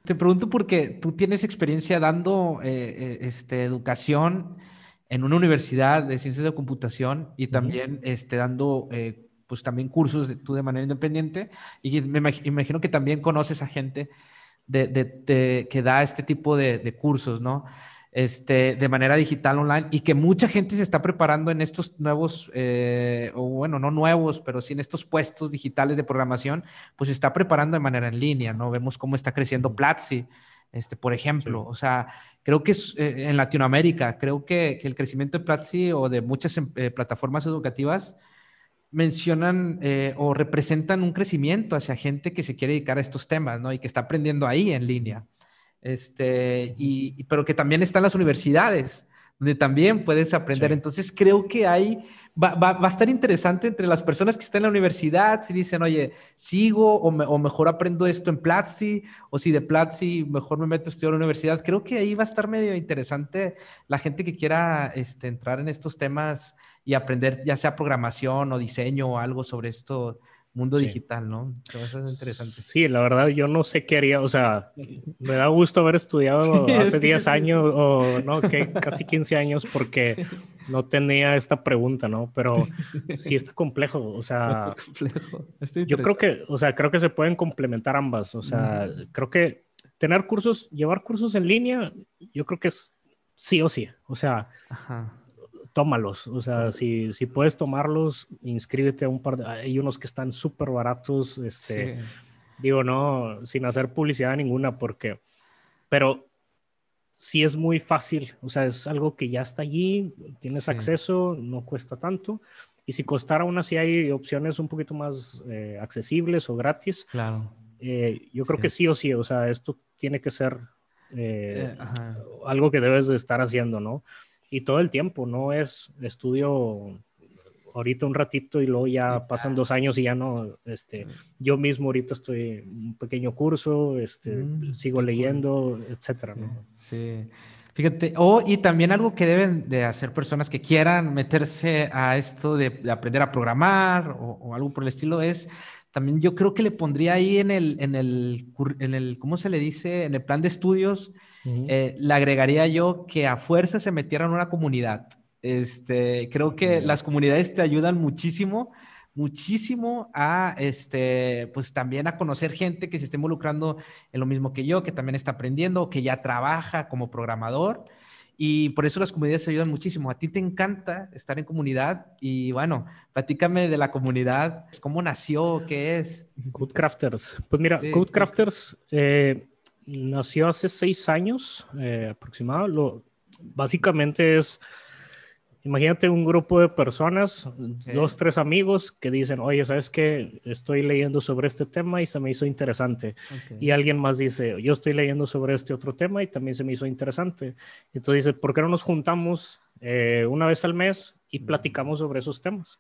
te pregunto porque tú tienes experiencia dando eh, eh, este, educación en una universidad de ciencias de computación y también este, dando eh, pues también cursos de, tú de manera independiente y me imagino que también conoces a gente de, que da este tipo de, cursos, ¿no? Este, de manera digital online y que mucha gente se está preparando en estos nuevos, eh, o bueno, no nuevos, pero sí en estos puestos digitales de programación, pues se está preparando de manera en línea, ¿no? Vemos cómo está creciendo Platzi, este, por ejemplo. O sea, creo que es, eh, en Latinoamérica, creo que, que, el crecimiento de Platzi o de muchas em, eh, plataformas educativas mencionan o representan un crecimiento hacia gente que se quiere dedicar a estos temas, ¿no? Y que está aprendiendo ahí en línea este, y, pero que también están las universidades, donde también puedes aprender. Entonces creo que hay, va, va, a estar interesante entre las personas que están en la universidad, si dicen, oye, sigo o, o mejor aprendo esto en Platzi, o si de Platzi mejor me meto a estudiar a la universidad. Creo que ahí va a estar medio interesante la gente que quiera este, entrar en estos temas y aprender ya sea programación o diseño o algo sobre esto mundo digital, ¿no? Eso es interesante. Sí, la verdad, yo no sé qué haría, o sea, me da gusto haber estudiado hace 10 años o no, que casi 15 años porque no tenía esta pregunta, ¿no? Pero sí está complejo, o sea, complejo. yo creo que, o sea, creo que se pueden complementar ambas, o sea, creo que tener cursos, llevar cursos en línea, yo creo que es sí o sí, o sea, Ajá tómalos. O sea, si, si puedes tomarlos, inscríbete a un par de... Hay unos que están súper baratos, este, digo, no, sin hacer publicidad ninguna, porque... Pero sí es muy fácil, o sea, es algo que ya está allí, tienes acceso, no cuesta tanto. Y si costara aún así hay opciones un poquito más eh, accesibles o gratis. Claro. Eh, yo creo que sí o sí, o sea, esto tiene que ser eh, algo que debes de estar haciendo, ¿no? Y todo el tiempo, no es estudio ahorita un ratito y luego ya pasan dos años y ya no, este, yo mismo ahorita estoy un pequeño curso, este, mm, sigo leyendo, etcétera, ¿no? Sí. Fíjate, o y también algo que deben de hacer personas que quieran meterse a esto de, aprender a programar o, algo por el estilo es, también yo creo que le pondría ahí en el, en el, en el, ¿cómo se le dice? En el plan de estudios, eh, le agregaría yo que a fuerza se metiera en una comunidad. Este, creo que las comunidades te ayudan muchísimo, muchísimo a, este, pues también a conocer gente que se esté involucrando en lo mismo que yo, que también está aprendiendo, que ya trabaja como programador. Y por eso las comunidades ayudan muchísimo. A ti te encanta estar en comunidad y bueno, platícame de la comunidad, cómo nació, qué es. Codecrafters. Pues mira, Codecrafters eh, nació hace seis años eh, aproximadamente. Básicamente es, imagínate un grupo de personas, dos, tres amigos que dicen, oye, ¿sabes qué? Estoy leyendo sobre este tema y se me hizo interesante. Y alguien más dice, yo estoy leyendo sobre este otro tema y también se me hizo interesante. Entonces dice, ¿por qué no nos juntamos eh, una vez al mes y platicamos sobre esos temas.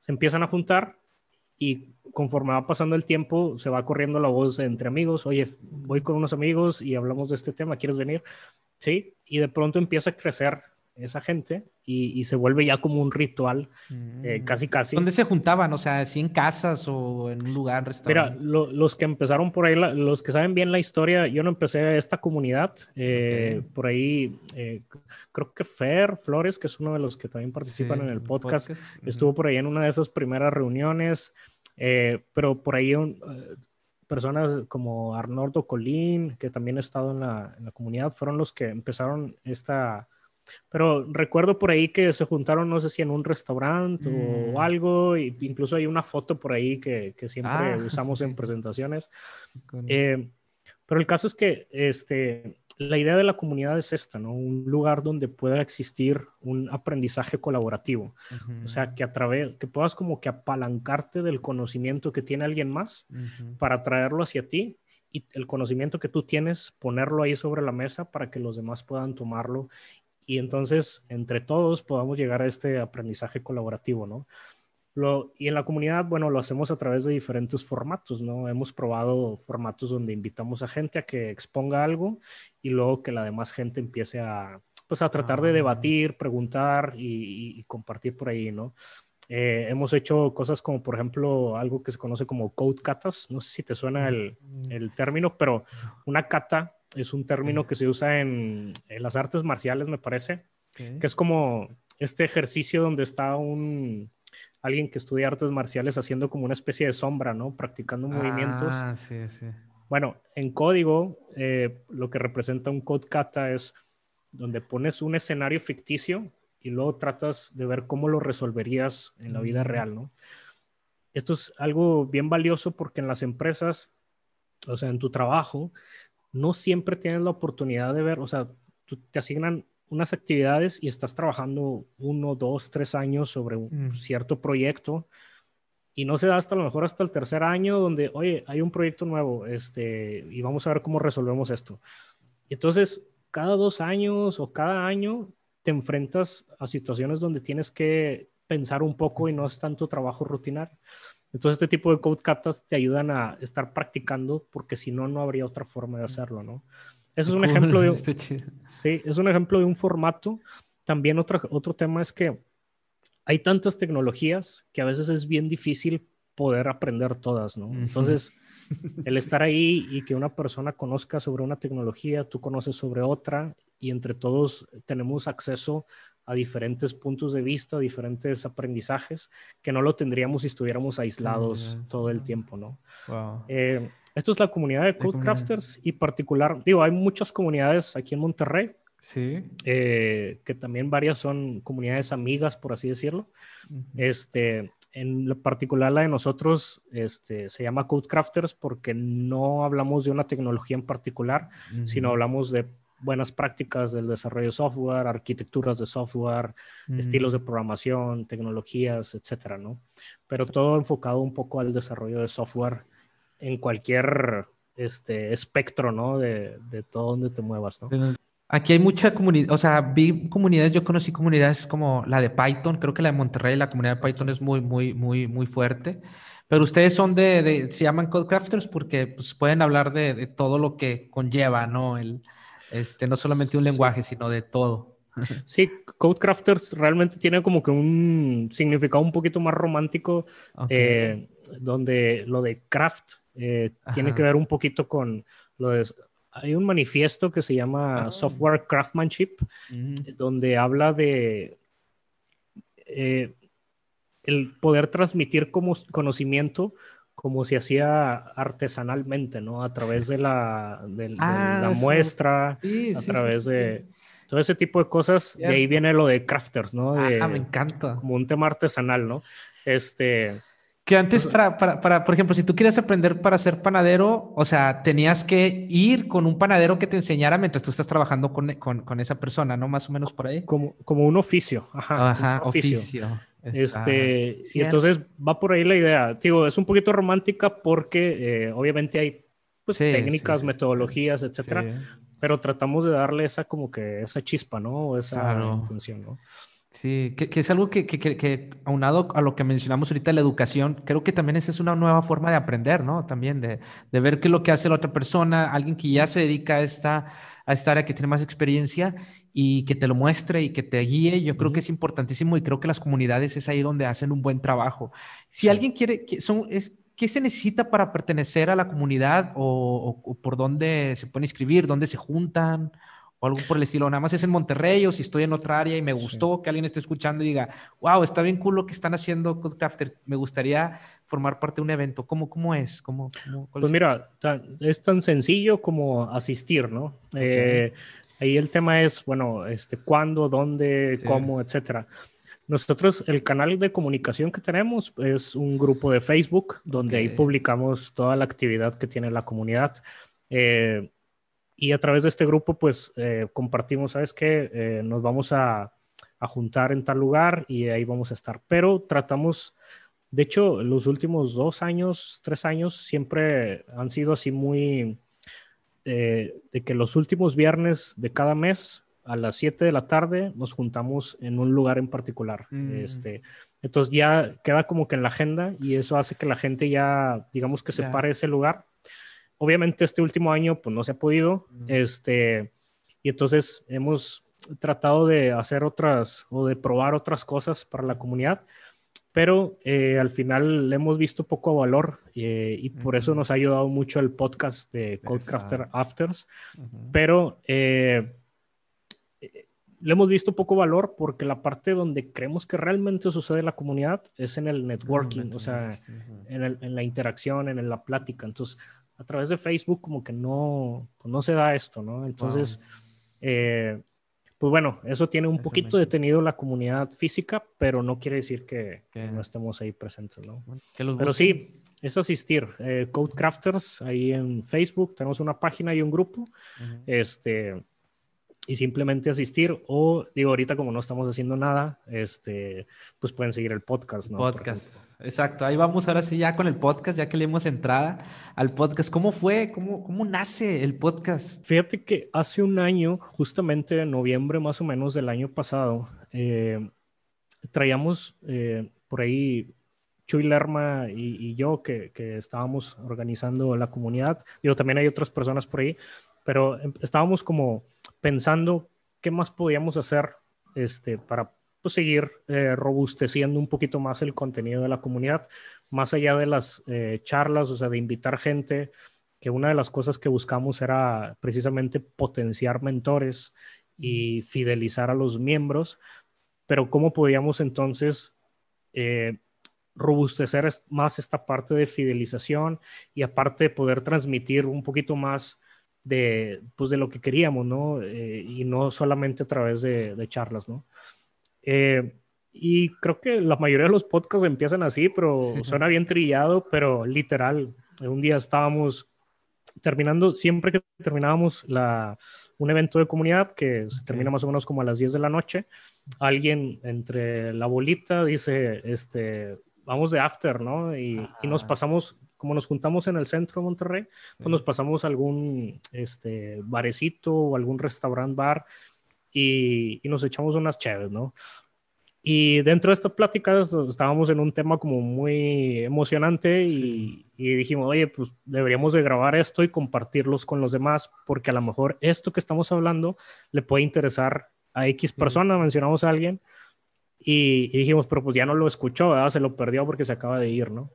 Se empiezan a juntar y conforme va pasando el tiempo, se va corriendo la voz entre amigos, oye, voy con unos amigos y hablamos de este tema, ¿quieres venir? Sí, y de pronto empieza a crecer esa gente y, se vuelve ya como un ritual, eh, mm. casi casi. ¿Dónde se juntaban? O sea, ¿si en casas o en un lugar, restaurante? Mira, los que empezaron por ahí, los que saben bien la historia, yo no empecé esta comunidad, eh, por ahí eh, creo que Fer Flores, que es uno de los que también participan en el podcast, estuvo por ahí en una de esas primeras reuniones, pero por ahí personas como Arnoldo Colín, que también ha estado en la, en la comunidad, fueron los que empezaron esta pero recuerdo por ahí que se juntaron, no sé si en un restaurante o mm. algo, e incluso hay una foto por ahí que, que siempre ah. usamos en presentaciones. Eh, pero el caso es que este, la idea de la comunidad es esta, ¿no? Un lugar donde pueda existir un aprendizaje colaborativo. O sea, que a través, que puedas como que apalancarte del conocimiento que tiene alguien más para traerlo hacia ti y el conocimiento que tú tienes, ponerlo ahí sobre la mesa para que los demás puedan tomarlo y entonces entre todos podamos llegar a este aprendizaje colaborativo, ¿no? Lo, y en la comunidad, bueno, lo hacemos a través de diferentes formatos, ¿no? Hemos probado formatos donde invitamos a gente a que exponga algo y luego que la demás gente empiece a, pues, a tratar de ah. debatir, preguntar y, compartir por ahí, ¿no? Eh, hemos hecho cosas como, por ejemplo, algo que se conoce como code catas. No sé si te suena el, mm. el término, pero una cata es un término que se usa en, las artes marciales, me parece, que es como este ejercicio donde está un alguien que estudia artes marciales haciendo como una especie de sombra, ¿no? Practicando movimientos. Ah, sí, sí. Bueno, en código, eh, lo que representa un code kata es donde pones un escenario ficticio y luego tratas de ver cómo lo resolverías en la vida mm. real, ¿no? Esto es algo bien valioso porque en las empresas, o sea, en tu trabajo, no siempre tienes la oportunidad de ver, o sea, te asignan unas actividades y estás trabajando uno, dos, tres años sobre un mm. cierto proyecto y no se da hasta a lo mejor hasta el tercer año donde, oye, hay un proyecto nuevo este, y vamos a ver cómo resolvemos esto. Y entonces, cada dos años o cada año te enfrentas a situaciones donde tienes que pensar un poco y no es tanto trabajo rutinario. Entonces, este tipo de code catas te ayudan a estar practicando porque si no, no habría otra forma de hacerlo, ¿no? Eso es un ejemplo de... Sí, es un ejemplo de un formato. También otro, otro tema es que hay tantas tecnologías que a veces es bien difícil poder aprender todas, ¿no? Entonces, el estar ahí y que una persona conozca sobre una tecnología, tú conoces sobre otra y entre todos tenemos acceso a diferentes puntos de vista, diferentes aprendizajes que no lo tendríamos si estuviéramos aislados todo el tiempo, ¿no? Eh, esto es la comunidad de Codecrafters y particular, digo, hay muchas comunidades aquí en Monterrey. Sí. Eh, que también varias son comunidades amigas, por así decirlo. Este, en particular la de nosotros este, se llama Codecrafters porque no hablamos de una tecnología en particular, sino hablamos de buenas prácticas del desarrollo de software, arquitecturas de software, estilos de programación, tecnologías, etcétera, ¿no? Pero todo enfocado un poco al desarrollo de software en cualquier este, espectro, ¿no? De, de todo donde te muevas, ¿no? Aquí hay mucha comunidad, o sea, vi comunidades, yo conocí comunidades como la de Python, creo que la de Monterrey, la comunidad de Python es muy, muy, muy, muy fuerte. Pero ustedes son de, de se llaman Codecrafters porque pues, pueden hablar de, de, todo lo que conlleva, ¿no? El, este, no solamente un lenguaje, sino de todo. Sí, Codecrafters realmente tiene como que un significado un poquito más romántico, eh, donde lo de craft eh, tiene que ver un poquito con lo de... Hay un manifiesto que se llama ah. Software Craftsmanship, mm. donde habla de eh, el poder transmitir como conocimiento como se hacía artesanalmente, ¿no? A través de la, de, ah, la muestra, a través de todo ese tipo de cosas. De ahí viene lo de crafters, ¿no? ah, me encanta. Como un tema artesanal, ¿no? Este... Que antes, para, para, para, por ejemplo, si tú quieres aprender para ser panadero, o sea, tenías que ir con un panadero que te enseñara mientras tú estás trabajando con, con, con esa persona, ¿no? Más o menos por ahí. Como, como un oficio. Ajá, Ajá oficio. Este, y entonces va por ahí la idea. Digo, es un poquito romántica porque eh, obviamente hay pues, técnicas, metodologías, etcétera. pero tratamos de darle esa como que esa chispa, ¿no? Esa intención, ¿no? Sí, que, es algo que, que, que, aunado a lo que mencionamos ahorita, la educación, creo que también esa es una nueva forma de aprender, ¿no? También de, de ver qué es lo que hace la otra persona, alguien que ya se dedica a esta, a esta área, que tiene más experiencia y que te lo muestre y que te guíe. Yo creo que es importantísimo y creo que las comunidades es ahí donde hacen un buen trabajo. Si alguien quiere, son, es, ¿qué se necesita para pertenecer a la comunidad o, o por dónde se pueden inscribir, dónde se juntan? O algo por el estilo. Nada más es en Monterrey o si estoy en otra área y me gustó que alguien esté escuchando y diga, wow, está bien cool lo que están haciendo Codecrafter. Me gustaría formar parte de un evento. ¿Cómo, cómo es? ¿Cómo, pues mira, es tan sencillo como asistir, ¿no? Eh, ahí el tema es, bueno, este, cuándo, dónde, cómo, etcétera. Nosotros, el canal de comunicación que tenemos es un grupo de Facebook donde ahí publicamos toda la actividad que tiene la comunidad. Eh, y a través de este grupo, pues eh, compartimos, ¿sabes qué? Eh, nos vamos a, a, juntar en tal lugar y ahí vamos a estar. Pero tratamos, de hecho, los últimos dos años, tres años, siempre han sido así muy, eh, de que los últimos viernes de cada mes a las 7 de la tarde nos juntamos en un lugar en particular. Mm. Este, entonces ya queda como que en la agenda y eso hace que la gente ya, digamos que se pare ese lugar Obviamente este último año pues no se ha podido, este, y entonces hemos tratado de hacer otras o de probar otras cosas para la comunidad, pero eh, al final le hemos visto poco valor eh, y por eso nos ha ayudado mucho el podcast de Codecrafter Afters, pero eh, le hemos visto poco valor porque la parte donde creemos que realmente sucede la comunidad es en el networking, o sea, en, en, la interacción, en la plática. Entonces, a través de Facebook como que no, pues no se da esto, ¿no? Entonces, eh, pues bueno, eso tiene un poquito detenido la comunidad física, pero no quiere decir que, no estemos ahí presentes, ¿no? pero sí, es asistir. Eh, Codecrafters, ahí en Facebook, tenemos una página y un grupo. Este y simplemente asistir o digo ahorita como no estamos haciendo nada este pues pueden seguir el podcast no podcast. exacto ahí vamos ahora sí ya con el podcast ya que le hemos entrada al podcast. Cómo fue cómo cómo nace el podcast fíjate que hace un año justamente en noviembre más o menos del año pasado eh, traíamos eh, por ahí Chuy Lerma y, yo que, que, estábamos organizando la comunidad. Digo también hay otras personas por ahí pero em, estábamos como pensando qué más podíamos hacer este, para pues, seguir eh, robusteciendo un poquito más el contenido de la comunidad, más allá de las eh, charlas, o sea, de invitar gente, que una de las cosas que buscamos era precisamente potenciar mentores y fidelizar a los miembros, pero cómo podíamos entonces eh, robustecer más esta parte de fidelización y aparte poder transmitir un poquito más de, pues de lo que queríamos, ¿no? Eh, y no solamente a través de, charlas, ¿no? Eh, y creo que la mayoría de los podcasts empiezan así, pero suena bien trillado, pero literal, un día estábamos terminando, siempre que terminábamos la, un evento de comunidad, que se termina más o menos como a las 10 de la noche, alguien entre la bolita dice, este, vamos de after, ¿no? Y, y nos pasamos como nos juntamos en el centro de Monterrey, pues nos pasamos a algún este, barecito o algún restaurant bar y, y nos echamos unas chéves, ¿no? Y dentro de esta plática estábamos en un tema como muy emocionante y, y, dijimos, oye, pues deberíamos de grabar esto y compartirlos con los demás porque a lo mejor esto que estamos hablando le puede interesar a X persona, mencionamos a alguien y, y, dijimos, pero pues ya no lo escuchó, ¿verdad? se lo perdió porque se acaba de ir, ¿no?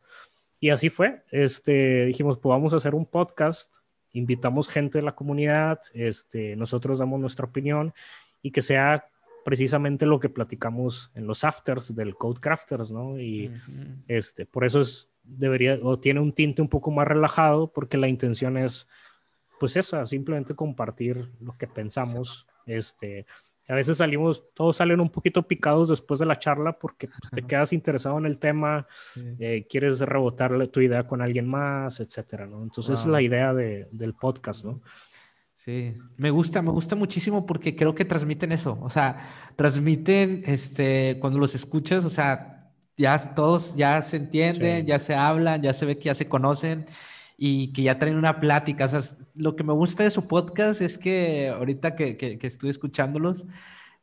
Y así fue. Este, dijimos, pues vamos a hacer un podcast, invitamos gente de la comunidad, este, nosotros damos nuestra opinión y que sea precisamente lo que platicamos en los afters del Code Crafters, ¿no? Y este, por eso es, debería, o tiene un tinte un poco más relajado, porque la intención es, pues esa, simplemente compartir lo que pensamos, este, a veces salimos, todos salen un poquito picados después de la charla porque pues, te quedas interesado en el tema, eh, quieres rebotar tu idea con alguien más, etcétera, ¿no? Entonces es la idea de, del podcast, ¿no? Sí, me gusta, me gusta muchísimo porque creo que transmiten eso, o sea, transmiten, este, cuando los escuchas, o sea, ya todos ya se entienden, ya se hablan, ya se ve que ya se conocen y que ya traen una plática. O sea, lo que me gusta de su podcast es que ahorita que, que, que estuve escuchándolos,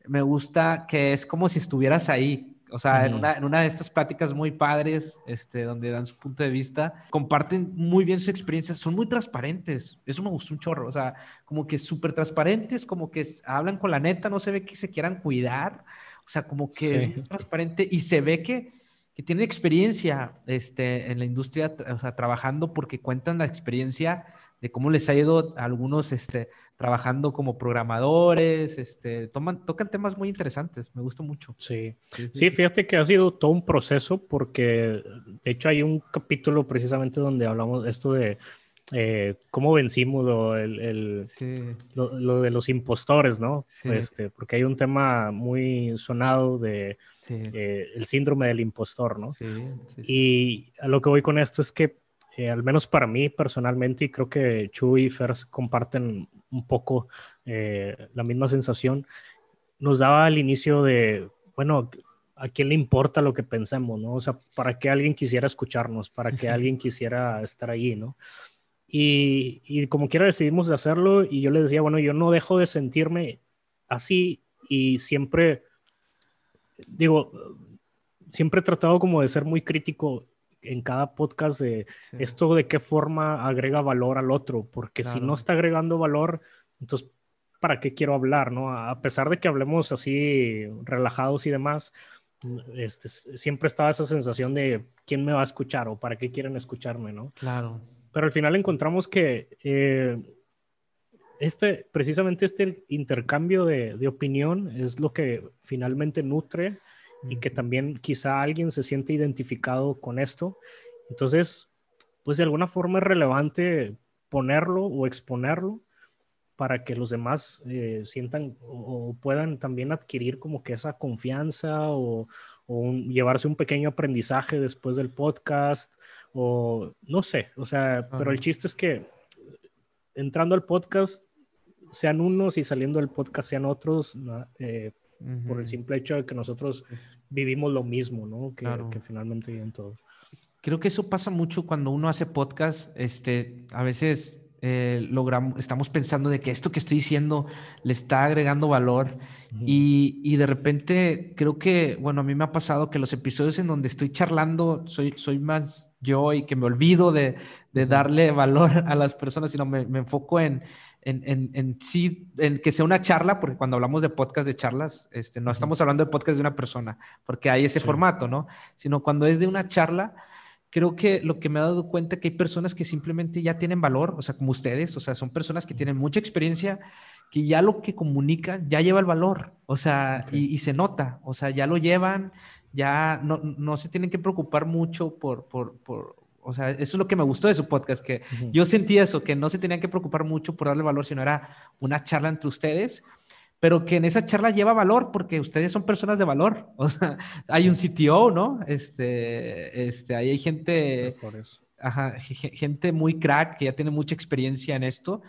me gusta que es como si estuvieras ahí. O sea, en, una, en, una, de estas pláticas muy padres, este, donde dan su punto de vista, comparten muy bien sus experiencias, son muy transparentes. Eso me gustó un chorro. O sea, como que súper transparentes, como que hablan con la neta, no se ve que se quieran cuidar. O sea, como que es muy transparente y se ve que, que tienen experiencia este, en la industria, o sea, trabajando porque cuentan la experiencia de cómo les ha ido a algunos este, trabajando como programadores, este, toman, tocan temas muy interesantes, me gusta mucho. Sí. Sí, fíjate que ha sido todo un proceso porque de hecho hay un capítulo precisamente donde hablamos de esto de eh, cómo vencimos lo, el, lo, de los impostores, ¿no? Este, porque hay un tema muy sonado de eh, el síndrome del impostor, ¿no? Y a lo que voy con esto es que eh, al menos para mí personalmente, y creo que Chu y Fers comparten un poco eh, la misma sensación, nos daba al inicio de, bueno, ¿a quién le importa lo que pensemos, no? O sea, ¿para qué alguien quisiera escucharnos? ¿Para qué alguien quisiera estar allí, no? Y, y como quiera decidimos hacerlo y yo le decía, bueno, yo no dejo de sentirme así y siempre, digo, siempre he tratado como de ser muy crítico en cada podcast de esto de qué forma agrega valor al otro, porque si no está agregando valor, entonces, ¿para qué quiero hablar? ¿no? A pesar de que hablemos así relajados y demás, este, siempre estaba esa sensación de quién me va a escuchar o para qué quieren escucharme, ¿no? Claro. Pero al final encontramos que eh, este, precisamente este intercambio de, de, opinión es lo que finalmente nutre y que también quizá alguien se siente identificado con esto. Entonces, pues de alguna forma es relevante ponerlo o exponerlo para que los demás eh, sientan o, puedan también adquirir como que esa confianza o, llevarse un pequeño aprendizaje después del podcast o no sé, o sea, pero el chiste es que entrando al podcast sean unos y saliendo del podcast sean otros, eh, por el simple hecho de que nosotros vivimos lo mismo, ¿no? Que, que finalmente viven todos. Creo que eso pasa mucho cuando uno hace podcast, este, a veces eh, logramos, estamos pensando de que esto que estoy diciendo le está agregando valor y, y, de repente creo que, bueno, a mí me ha pasado que los episodios en donde estoy charlando soy, soy más yo y que me olvido de, de darle valor a las personas, sino me, me enfoco en, en, en, en, sí, en que sea una charla, porque cuando hablamos de podcast de charlas, este, no estamos hablando de podcast de una persona, porque hay ese formato, ¿no? Sino cuando es de una charla, creo que lo que me he dado cuenta que hay personas que simplemente ya tienen valor, o sea, como ustedes, o sea, son personas que tienen mucha experiencia, que ya lo que comunican ya lleva el valor, o sea, y, se nota, o sea, ya lo llevan, ya no, no se tienen que preocupar mucho por, por, por, o sea, eso es lo que me gustó de su podcast, que yo sentí eso, que no se tenían que preocupar mucho por darle valor, sino era una charla entre ustedes pero que en esa charla lleva valor porque ustedes son personas de valor. O sea, hay un CTO, ¿no? Este, este, ahí hay gente, ajá, gente muy crack que ya tiene mucha experiencia en esto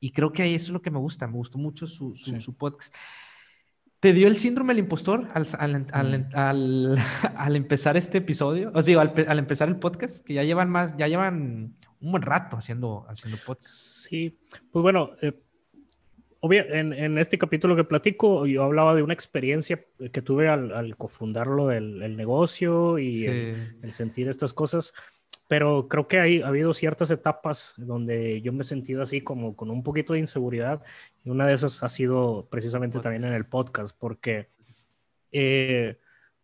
y creo que ahí eso es lo que me gusta. Me gustó mucho su, su, podcast. ¿Te dio el síndrome del impostor al, al, al, al empezar este episodio? O sea, al, empezar el podcast, que ya llevan más, ya llevan un buen rato haciendo, haciendo podcast. Sí, pues bueno, eh, obvio, en, en, este capítulo que platico, yo hablaba de una experiencia que tuve al, cofundarlo del el negocio y el, sentir estas cosas, pero creo que hay, ha habido ciertas etapas donde yo me he sentido así como con un poquito de inseguridad y una de esas ha sido precisamente también en el podcast, porque, eh,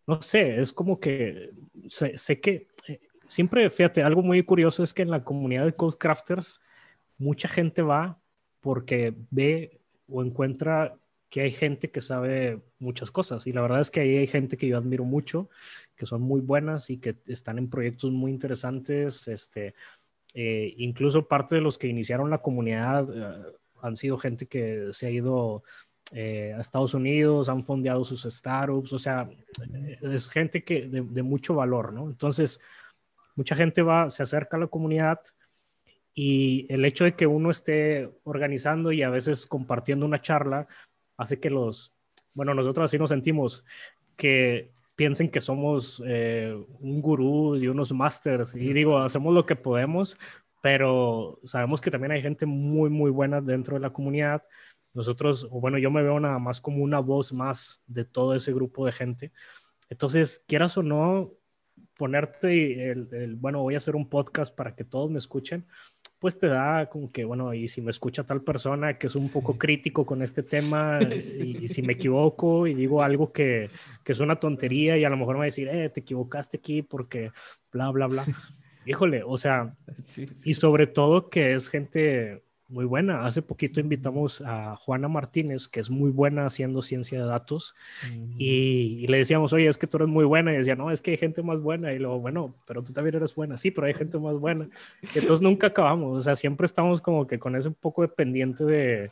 no sé, es como que sé, que eh, siempre, fíjate, algo muy curioso es que en la comunidad de Codecrafters mucha gente va porque ve o encuentra que hay gente que sabe muchas cosas. Y la verdad es que ahí hay gente que yo admiro mucho, que son muy buenas y que están en proyectos muy interesantes. Este, eh, incluso parte de los que iniciaron la comunidad eh, han sido gente que se ha ido eh, a Estados Unidos, han fondeado sus startups, o sea, es gente que de, de, mucho valor, ¿no? Entonces, mucha gente va, se acerca a la comunidad y el hecho de que uno esté organizando y a veces compartiendo una charla hace que los, bueno, nosotros así nos sentimos, que piensen que somos eh, un gurú y unos masters. Y digo, hacemos lo que podemos, pero sabemos que también hay gente muy, muy buena dentro de la comunidad. Nosotros, o bueno, yo me veo nada más como una voz más de todo ese grupo de gente. Entonces, quieras o no, ponerte el, bueno, voy a hacer un podcast para que todos me escuchen, pues te da como que, bueno, y si me escucha tal persona que es un poco crítico con este tema, y, si me equivoco y digo algo que, que, es una tontería y a lo mejor me va a decir, eh, te equivocaste aquí porque bla, bla, bla. Híjole, o sea, y sobre todo que es gente muy buena. Hace poquito invitamos a Juana Martínez, que es muy buena haciendo ciencia de datos, y, le decíamos, oye, es que tú eres muy buena, y decía, no, es que hay gente más buena, y luego, bueno, pero tú también eres buena, sí, pero hay gente más buena. Entonces nunca acabamos, o sea, siempre estamos como que con ese un poco de pendiente de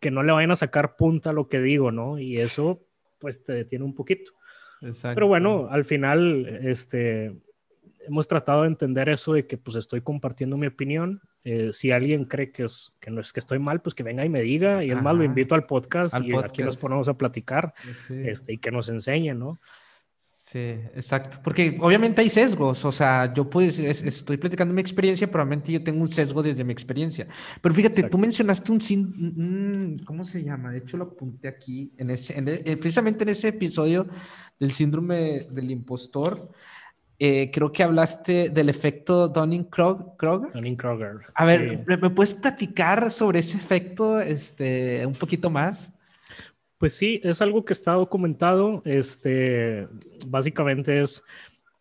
que no le vayan a sacar punta a lo que digo, ¿no? Y eso, pues, te detiene un poquito. Pero bueno, al final, este, hemos tratado de entender eso de que pues estoy compartiendo mi opinión. Eh, si alguien cree que, es, que no es que estoy mal, pues que venga y me diga. Y es más, lo invito al podcast y aquí nos ponemos a platicar este, y que nos enseñe, ¿no? Sí, exacto. Porque obviamente hay sesgos. O sea, yo puedo decir, estoy platicando mi experiencia, probablemente yo tengo un sesgo desde mi experiencia. Pero fíjate, tú mencionaste un, ¿Cómo se llama? De hecho, lo apunté aquí, en ese, eh, precisamente en ese episodio del síndrome del impostor. Eh, creo que hablaste del efecto Dunning-Kruger. Dunning-Kruger. A ver, ¿me puedes platicar sobre ese efecto este, un poquito más? Pues sí, es algo que está documentado. Este, básicamente es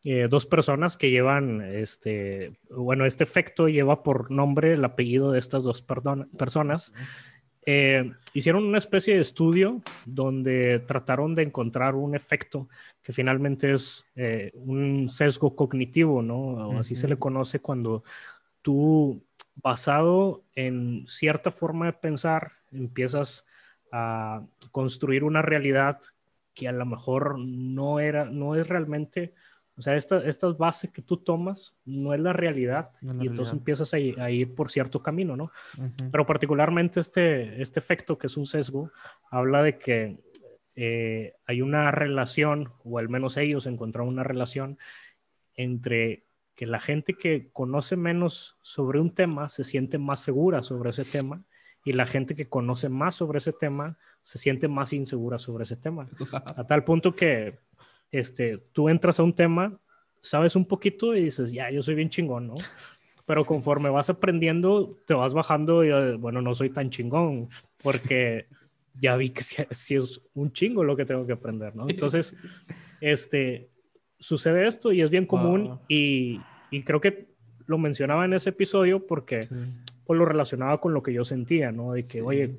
eh, dos personas que llevan, este, bueno, este efecto lleva por nombre el apellido de estas dos personas. Eh, hicieron una especie de estudio donde trataron de encontrar un efecto que finalmente es eh, un sesgo cognitivo, ¿no? O así se le conoce cuando tú, basado en cierta forma de pensar, empiezas a construir una realidad que a lo mejor no era, no es realmente o sea, esta, estas bases que tú tomas no es la realidad y entonces empiezas a, ir por cierto camino, ¿no? Pero particularmente este, este efecto, que es un sesgo, habla de que eh, hay una relación, o al menos ellos encontraron una relación entre que la gente que conoce menos sobre un tema se siente más segura sobre ese tema y la gente que conoce más sobre ese tema se siente más insegura sobre ese tema. A tal punto que este, tú entras a un tema, sabes un poquito y dices, ya, yo soy bien chingón, ¿no? Pero conforme vas aprendiendo, te vas bajando y, bueno, no soy tan chingón, porque ya vi que sí, es un chingo lo que tengo que aprender, ¿no? Entonces, este, sucede esto y es bien común y, y, creo que lo mencionaba en ese episodio porque pues, lo relacionaba con lo que yo sentía, ¿no? De que, oye,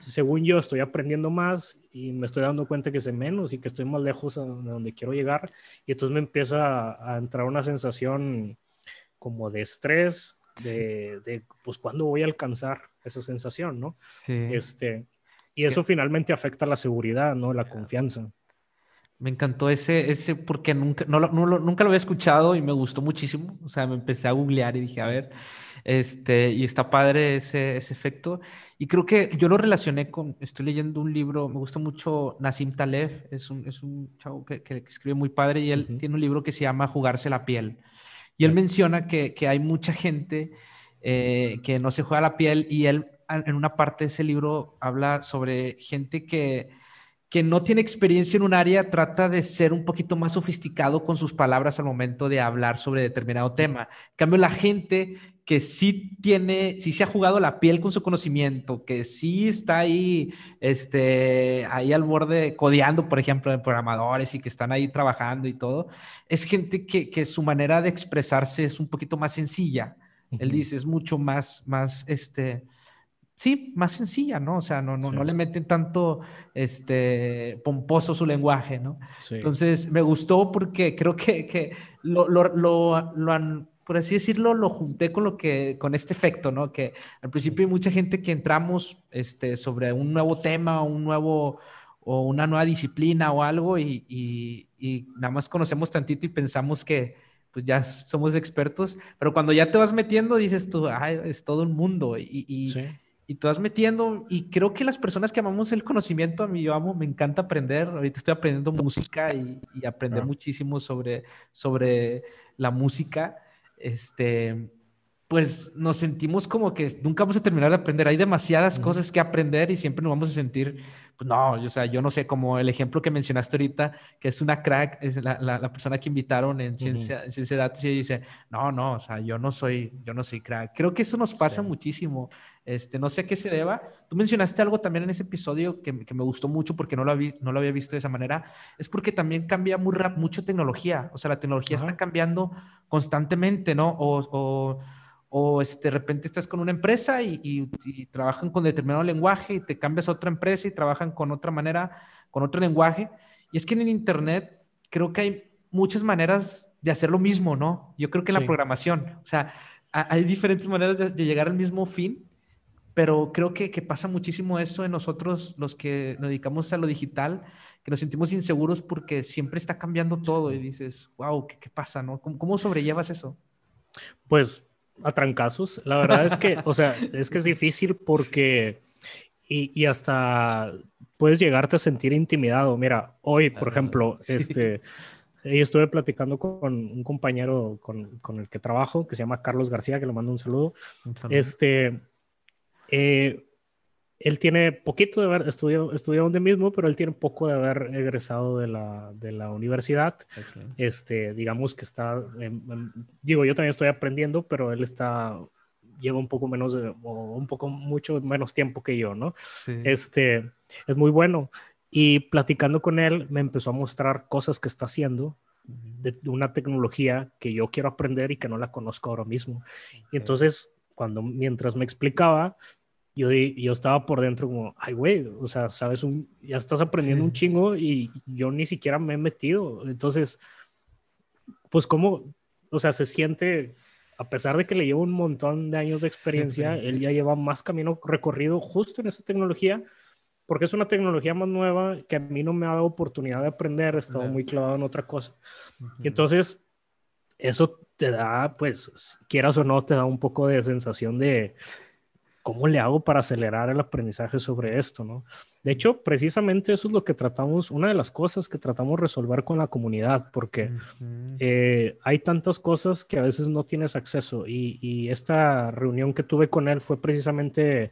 según yo estoy aprendiendo más y me estoy dando cuenta que sé menos y que estoy más lejos de donde quiero llegar y entonces me empieza a, entrar una sensación como de estrés, de, de, pues cuándo voy a alcanzar esa sensación, ¿no? Sí. Este, y eso finalmente afecta la seguridad, ¿no? La confianza. Me encantó ese, ese porque nunca, no, no, nunca lo había escuchado y me gustó muchísimo. O sea, me empecé a googlear y dije, a ver, este, y está padre ese, ese efecto. Y creo que yo lo relacioné con, estoy leyendo un libro, me gusta mucho Nassim Taleb, es un, es un chavo que, que, escribe muy padre y él tiene un libro que se llama Jugarse la piel. Y él menciona que, que hay mucha gente eh, que no se juega la piel y él en una parte de ese libro habla sobre gente que que no tiene experiencia en un área trata de ser un poquito más sofisticado con sus palabras al momento de hablar sobre determinado tema. En cambio, la gente que sí tiene, sí se ha jugado la piel con su conocimiento, que sí está ahí, este, ahí al borde, codeando, por ejemplo, de programadores y que están ahí trabajando y todo, es gente que, que su manera de expresarse es un poquito más sencilla. Él dice, es mucho más, más, este, sí, más sencilla, ¿no? O sea, no, no, no le meten tanto este, pomposo su lenguaje, ¿no? Entonces, me gustó porque creo que, que lo, lo, lo, lo, han, por así decirlo, lo junté con lo que, con este efecto, ¿no? Que al principio hay mucha gente que entramos este, sobre un nuevo tema, un nuevo o una nueva disciplina o algo y, y, y nada más conocemos tantito y pensamos que pues ya somos expertos, pero cuando ya te vas metiendo dices tú, ay, es todo un mundo y, y, y tú vas metiendo, y creo que las personas que amamos el conocimiento, a mí yo amo, me encanta aprender, ahorita estoy aprendiendo música y, y aprender muchísimo sobre, sobre la música, este, pues nos sentimos como que nunca vamos a terminar de aprender. Hay demasiadas cosas que aprender y siempre nos vamos a sentir, pues no, o sea, yo no sé, como el ejemplo que mencionaste ahorita, que es una crack, es la, la, persona que invitaron en ciencia, ciencia, de datos y dice, no, no, o sea, yo no soy, yo no soy crack. Creo que eso nos pasa muchísimo. Este, no sé qué se deba. Tú mencionaste algo también en ese episodio que, que me gustó mucho porque no lo, había, no lo había visto de esa manera. Es porque también cambia muy rap, mucho tecnología. O sea, la tecnología está cambiando constantemente, ¿no? o, o o este, de repente estás con una empresa y, trabajan con determinado lenguaje y te cambias a otra empresa y trabajan con otra manera, con otro lenguaje. Y es que en Internet creo que hay muchas maneras de hacer lo mismo, ¿no? Yo creo que en la programación, o sea, hay diferentes maneras de, llegar al mismo fin, pero creo que, que, pasa muchísimo eso en nosotros, los que nos dedicamos a lo digital, que nos sentimos inseguros porque siempre está cambiando todo y dices, wow, ¿qué, qué pasa, no? ¿Cómo, ¿Cómo sobrellevas eso? Pues a trancazos. La verdad es que, o sea, es que es difícil porque y, y, hasta puedes llegarte a sentir intimidado. Mira, hoy, por ejemplo, este, estuve platicando con un compañero con, con, el que trabajo, que se llama Carlos García, que le mando un saludo. Un saludo. Este, eh, él tiene poquito de haber estudiado, estudiado donde mismo, pero él tiene poco de haber egresado de la, de la universidad. Este, digamos que está, digo, yo también estoy aprendiendo, pero él está, lleva un poco menos, de, o un poco, mucho menos tiempo que yo, ¿no? Este, es muy bueno. Y platicando con él, me empezó a mostrar cosas que está haciendo de una tecnología que yo quiero aprender y que no la conozco ahora mismo. Y entonces, cuando, mientras me explicaba, yo, yo estaba por dentro como, ay, güey, o sea, sabes, un, ya estás aprendiendo un chingo y yo ni siquiera me he metido. Entonces, pues como, o sea, se siente, a pesar de que le llevo un montón de años de experiencia, él ya lleva más camino recorrido justo en esa tecnología, porque es una tecnología más nueva que a mí no me ha dado oportunidad de aprender, he estado muy clavado en otra cosa. Y entonces, eso te da, pues, quieras o no, te da un poco de sensación de ¿cómo le hago para acelerar el aprendizaje sobre esto? ¿no? De hecho, precisamente eso es lo que tratamos, una de las cosas que tratamos resolver con la comunidad, porque eh, hay tantas cosas que a veces no tienes acceso y, esta reunión que tuve con él fue precisamente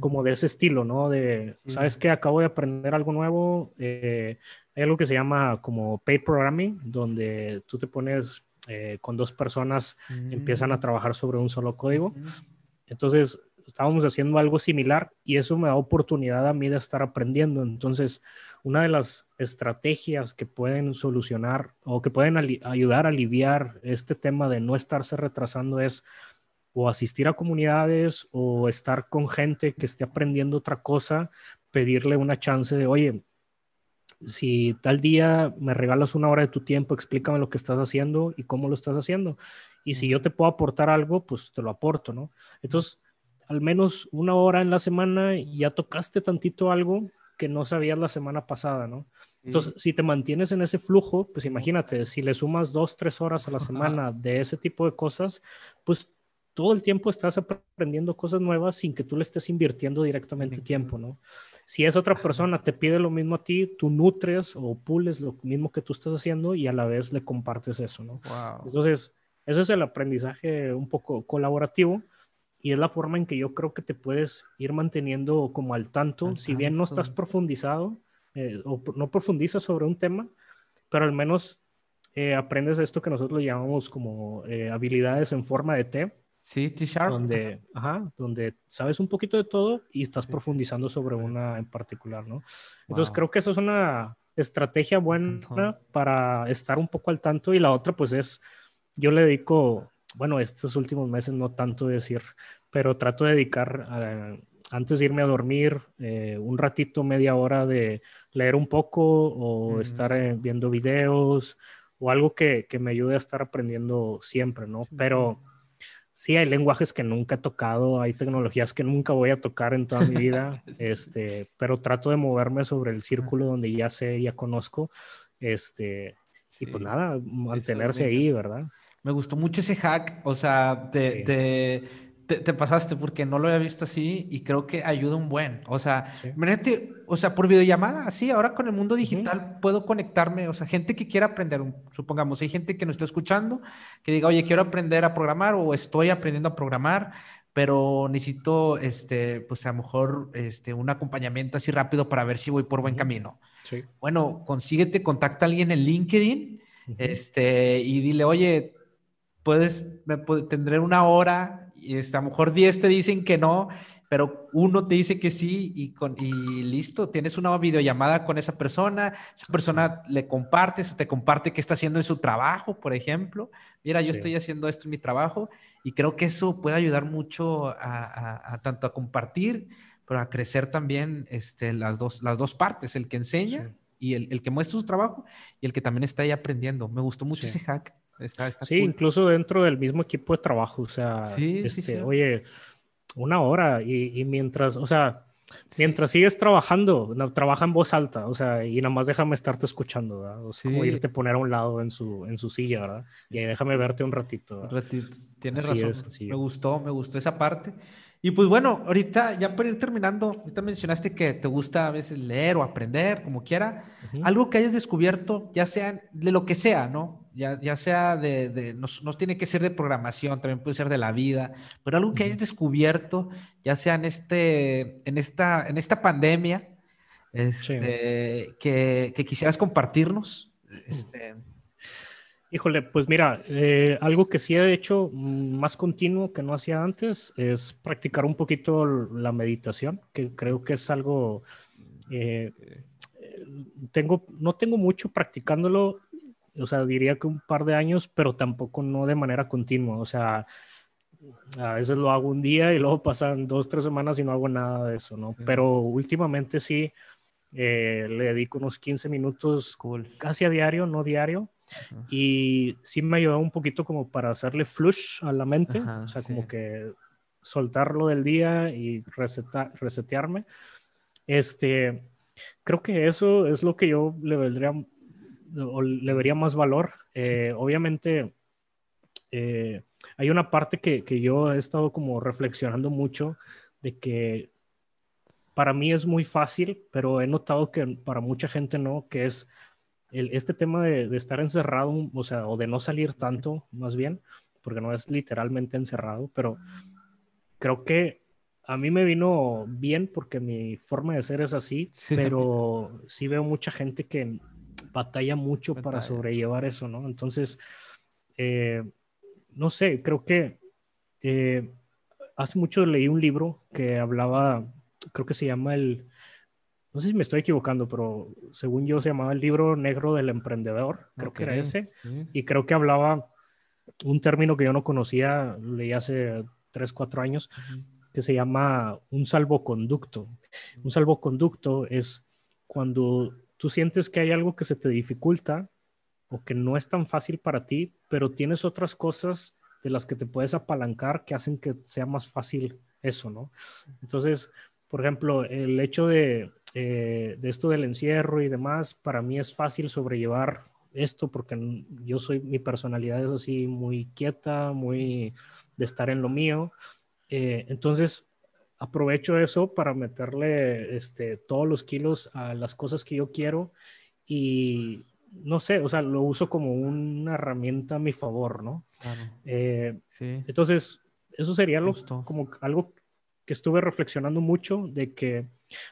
como de ese estilo, ¿no? De, ¿sabes qué? Acabo de aprender algo nuevo. Eh, hay algo que se llama como paid programming, donde tú te pones eh, con dos personas, empiezan a trabajar sobre un solo código. Entonces, estábamos haciendo algo similar y eso me da oportunidad a mí de estar aprendiendo. Entonces, una de las estrategias que pueden solucionar o que pueden ayudar a aliviar este tema de no estarse retrasando es o asistir a comunidades o estar con gente que esté aprendiendo otra cosa, pedirle una chance de, oye, si tal día me regalas una hora de tu tiempo, explícame lo que estás haciendo y cómo lo estás haciendo. Y si yo te puedo aportar algo, pues te lo aporto, ¿no? Entonces, al menos una hora en la semana y ya tocaste tantito algo que no sabías la semana pasada, ¿no? Entonces, si te mantienes en ese flujo, pues imagínate, si le sumas dos, tres horas a la semana de ese tipo de cosas, pues todo el tiempo estás aprendiendo cosas nuevas sin que tú le estés invirtiendo directamente tiempo, ¿no? Si es otra persona, te pide lo mismo a ti, tú nutres o pules lo mismo que tú estás haciendo y a la vez le compartes eso, ¿no? Entonces, eso es el aprendizaje un poco colaborativo y es la forma en que yo creo que te puedes ir manteniendo como al tanto, si bien no estás profundizado eh, o no profundizas sobre un tema, pero al menos eh, aprendes esto que nosotros llamamos como eh, habilidades en forma de T. Sí, T-Sharp. Donde, ajá, donde sabes un poquito de todo y estás profundizando sobre una en particular, ¿no? Entonces creo que eso es una estrategia buena para estar un poco al tanto y la otra pues es, yo le dedico bueno, estos últimos meses no tanto decir, pero trato de dedicar antes de irme a dormir eh, un ratito, media hora de leer un poco o estar eh, viendo videos o algo que, que, me ayude a estar aprendiendo siempre, ¿no? Pero sí hay lenguajes que nunca he tocado, hay tecnologías que nunca voy a tocar en toda mi vida, este, pero trato de moverme sobre el círculo donde ya sé, ya conozco, este, y pues nada, mantenerse ahí, ¿verdad? Me gustó mucho ese hack, o sea, te, pasaste porque no lo había visto así y creo que ayuda un buen. O sea, imagínate, o sea, por videollamada, así, ahora con el mundo digital puedo conectarme, o sea, gente que quiera aprender, supongamos, hay gente que nos está escuchando que diga, oye, quiero aprender a programar o estoy aprendiendo a programar, pero necesito, este, pues a lo mejor, este, un acompañamiento así rápido para ver si voy por buen camino. Sí. Bueno, consíguete, contacta a alguien en LinkedIn, este, y dile, oye, puedes, tendré una hora y a lo mejor 10 te dicen que no, pero uno te dice que sí y, con, y listo, tienes una videollamada con esa persona, esa persona le compartes, te comparte qué está haciendo en su trabajo, por ejemplo. Mira, yo estoy haciendo esto en mi trabajo y creo que eso puede ayudar mucho a, tanto a compartir, pero a crecer también este, las, dos, las dos partes, el que enseña y el, el, que muestra su trabajo y el que también está ahí aprendiendo. Me gustó mucho ese hack sí, incluso dentro del mismo equipo de trabajo, o sea, este, oye, una hora y, mientras, o sea, mientras sigues trabajando, trabaja en voz alta, o sea, y nada más déjame estarte escuchando, ¿verdad? O sea, como irte a poner a un lado en su, en su silla, ¿verdad? Y ahí déjame verte un ratito. Un ratito, tienes razón. me gustó, me gustó esa parte. Y pues bueno, ahorita ya para ir terminando, ahorita mencionaste que te gusta a veces leer o aprender, como quiera, algo que hayas descubierto, ya sea de lo que sea, ¿no? Ya, ya sea de, de no, tiene que ser de programación, también puede ser de la vida, pero algo que hayas descubierto, ya sea en, este, en, esta, en esta pandemia, este, que, que, quisieras compartirnos. Este, Híjole, pues mira, eh, algo que sí he hecho más continuo que no hacía antes es practicar un poquito la meditación, que creo que es algo, eh, tengo, no tengo mucho practicándolo, o sea, diría que un par de años, pero tampoco no de manera continua, o sea, a veces lo hago un día y luego pasan dos, tres semanas y no hago nada de eso, ¿no? Pero últimamente sí, eh, le dedico unos 15 minutos casi a diario, no diario y sí me ayudó un poquito como para hacerle flush a la mente, o sea, como que soltarlo del día y resetearme. Este, creo que eso es lo que yo le vendría o le vería más valor. Eh, obviamente, eh, hay una parte que, que, yo he estado como reflexionando mucho de que para mí es muy fácil, pero he notado que para mucha gente no, que es este tema de, estar encerrado, o sea, o de no salir tanto, más bien, porque no es literalmente encerrado, pero creo que a mí me vino bien porque mi forma de ser es así, pero sí veo mucha gente que batalla mucho para sobrellevar eso, ¿no? Entonces, eh, no sé, creo que eh, hace mucho leí un libro que hablaba, creo que se llama el no sé si me estoy equivocando, pero según yo se llamaba el libro negro del emprendedor, creo que era ese, y creo que hablaba un término que yo no conocía, leí hace 3, 4 años, que se llama un salvoconducto. Un salvoconducto es cuando tú sientes que hay algo que se te dificulta o que no es tan fácil para ti, pero tienes otras cosas de las que te puedes apalancar que hacen que sea más fácil eso, ¿no? Entonces, por ejemplo, el hecho de eh, de esto del encierro y demás, para mí es fácil sobrellevar esto porque yo soy, mi personalidad es así muy quieta, muy de estar en lo mío. Eh, entonces, aprovecho eso para meterle este, todos los kilos a las cosas que yo quiero y no sé, o sea, lo uso como una herramienta a mi favor, ¿no? Eh, entonces, eso sería lo, como algo que estuve reflexionando mucho de que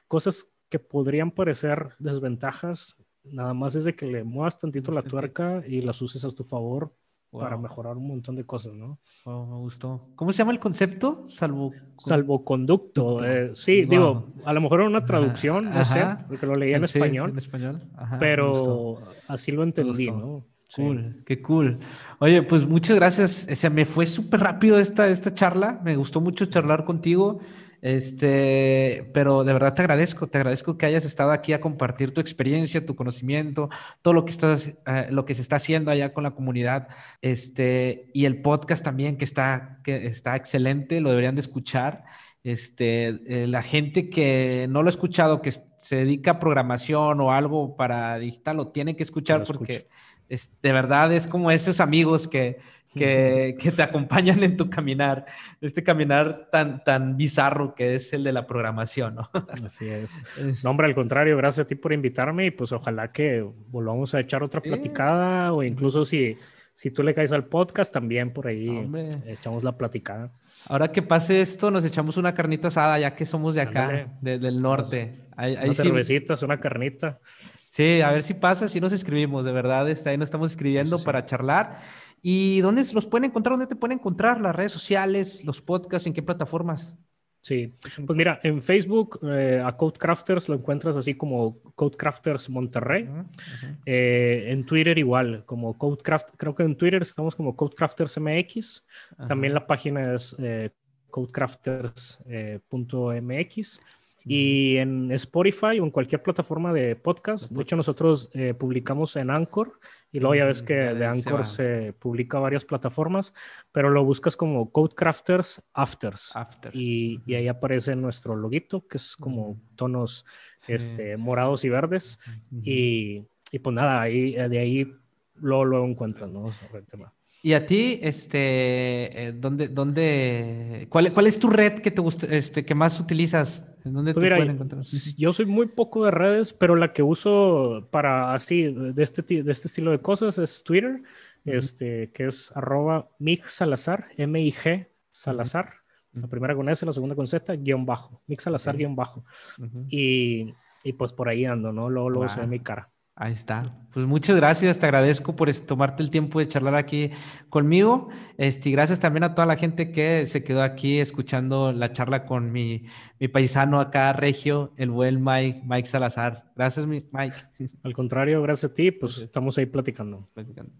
cosas que podrían parecer desventajas, nada más es de que le muevas tantito la tuerca y las uses a tu favor para mejorar un montón de cosas, ¿no? me gustó. ¿Cómo se llama el concepto? Salvo... Salvoconducto. Eh, sí, digo, a lo mejor era una traducción, no sé, porque lo leía en español. En español. pero así lo entendí, ¿no? Cool, qué cool. Oye, pues muchas gracias. O sea, me fue súper rápido esta, esta charla. Me gustó mucho charlar contigo. Este, pero de verdad te agradezco, te agradezco que hayas estado aquí a compartir tu experiencia, tu conocimiento, todo lo que estás, eh, lo que se está haciendo allá con la comunidad, este, y el podcast también que está, que está excelente, lo deberían de escuchar. Este, eh, la gente que no lo ha escuchado, que se dedica a programación o algo para digital, lo tiene que escuchar porque es, de verdad es como esos amigos que, que, que, te acompañan en tu caminar, este caminar tan, tan bizarro que es el de la programación, ¿no? Así es. No, hombre, al contrario, gracias a ti por invitarme y pues ojalá que volvamos a echar otra platicada o incluso si, si tú le caes al podcast también por ahí echamos la platicada. Ahora que pase esto, nos echamos una carnita asada, ya que somos de acá, del norte. Ahí, ahí cervecitas, una carnita. Sí, a ver si pasa, si nos escribimos, de verdad, está ahí nos estamos escribiendo para charlar. ¿Y dónde los pueden encontrar? ¿Dónde te pueden encontrar? ¿Las redes sociales, los podcasts? ¿En qué plataformas? Sí, pues mira, en Facebook eh, a Codecrafters lo encuentras así como Codecrafters Monterrey. Eh, en Twitter igual, como Codecraft, creo que en Twitter estamos como Codecrafters MX. También la página es eh, codecrafters.mx. Y en Spotify o en cualquier plataforma de podcast. De hecho, nosotros eh, publicamos en Anchor y luego ya ves mm, que de Anchor se publica varias plataformas, pero lo buscas como Codecrafters Afters. Afters. Y, y, ahí aparece nuestro loguito, que es como tonos este, morados y verdes. y, y, pues nada, ahí, de ahí luego lo encuentras, ¿no? Sobre el tema. Y a ti, este, eh, ¿dónde, dónde, cuál, cuál es tu red que te gusta, este, que más utilizas? ¿En dónde pues te pueden encontrar? Yo soy muy poco de redes, pero la que uso para así, de este, de este estilo de cosas es Twitter, este, que es arroba Mix Salazar, M-I-G Salazar, la primera con S, la segunda con Z, guion bajo, Mix Salazar, guion bajo. y, y, pues por ahí ando, ¿no? Luego, luego se ve mi cara. Ahí está. Pues muchas gracias, te agradezco por tomarte el tiempo de charlar aquí conmigo. Este, y gracias también a toda la gente que se quedó aquí escuchando la charla con mi, mi paisano acá, Regio, el buen Mike, Mike Salazar. Gracias, Mike. Al contrario, gracias a ti, pues estamos ahí platicando. platicando.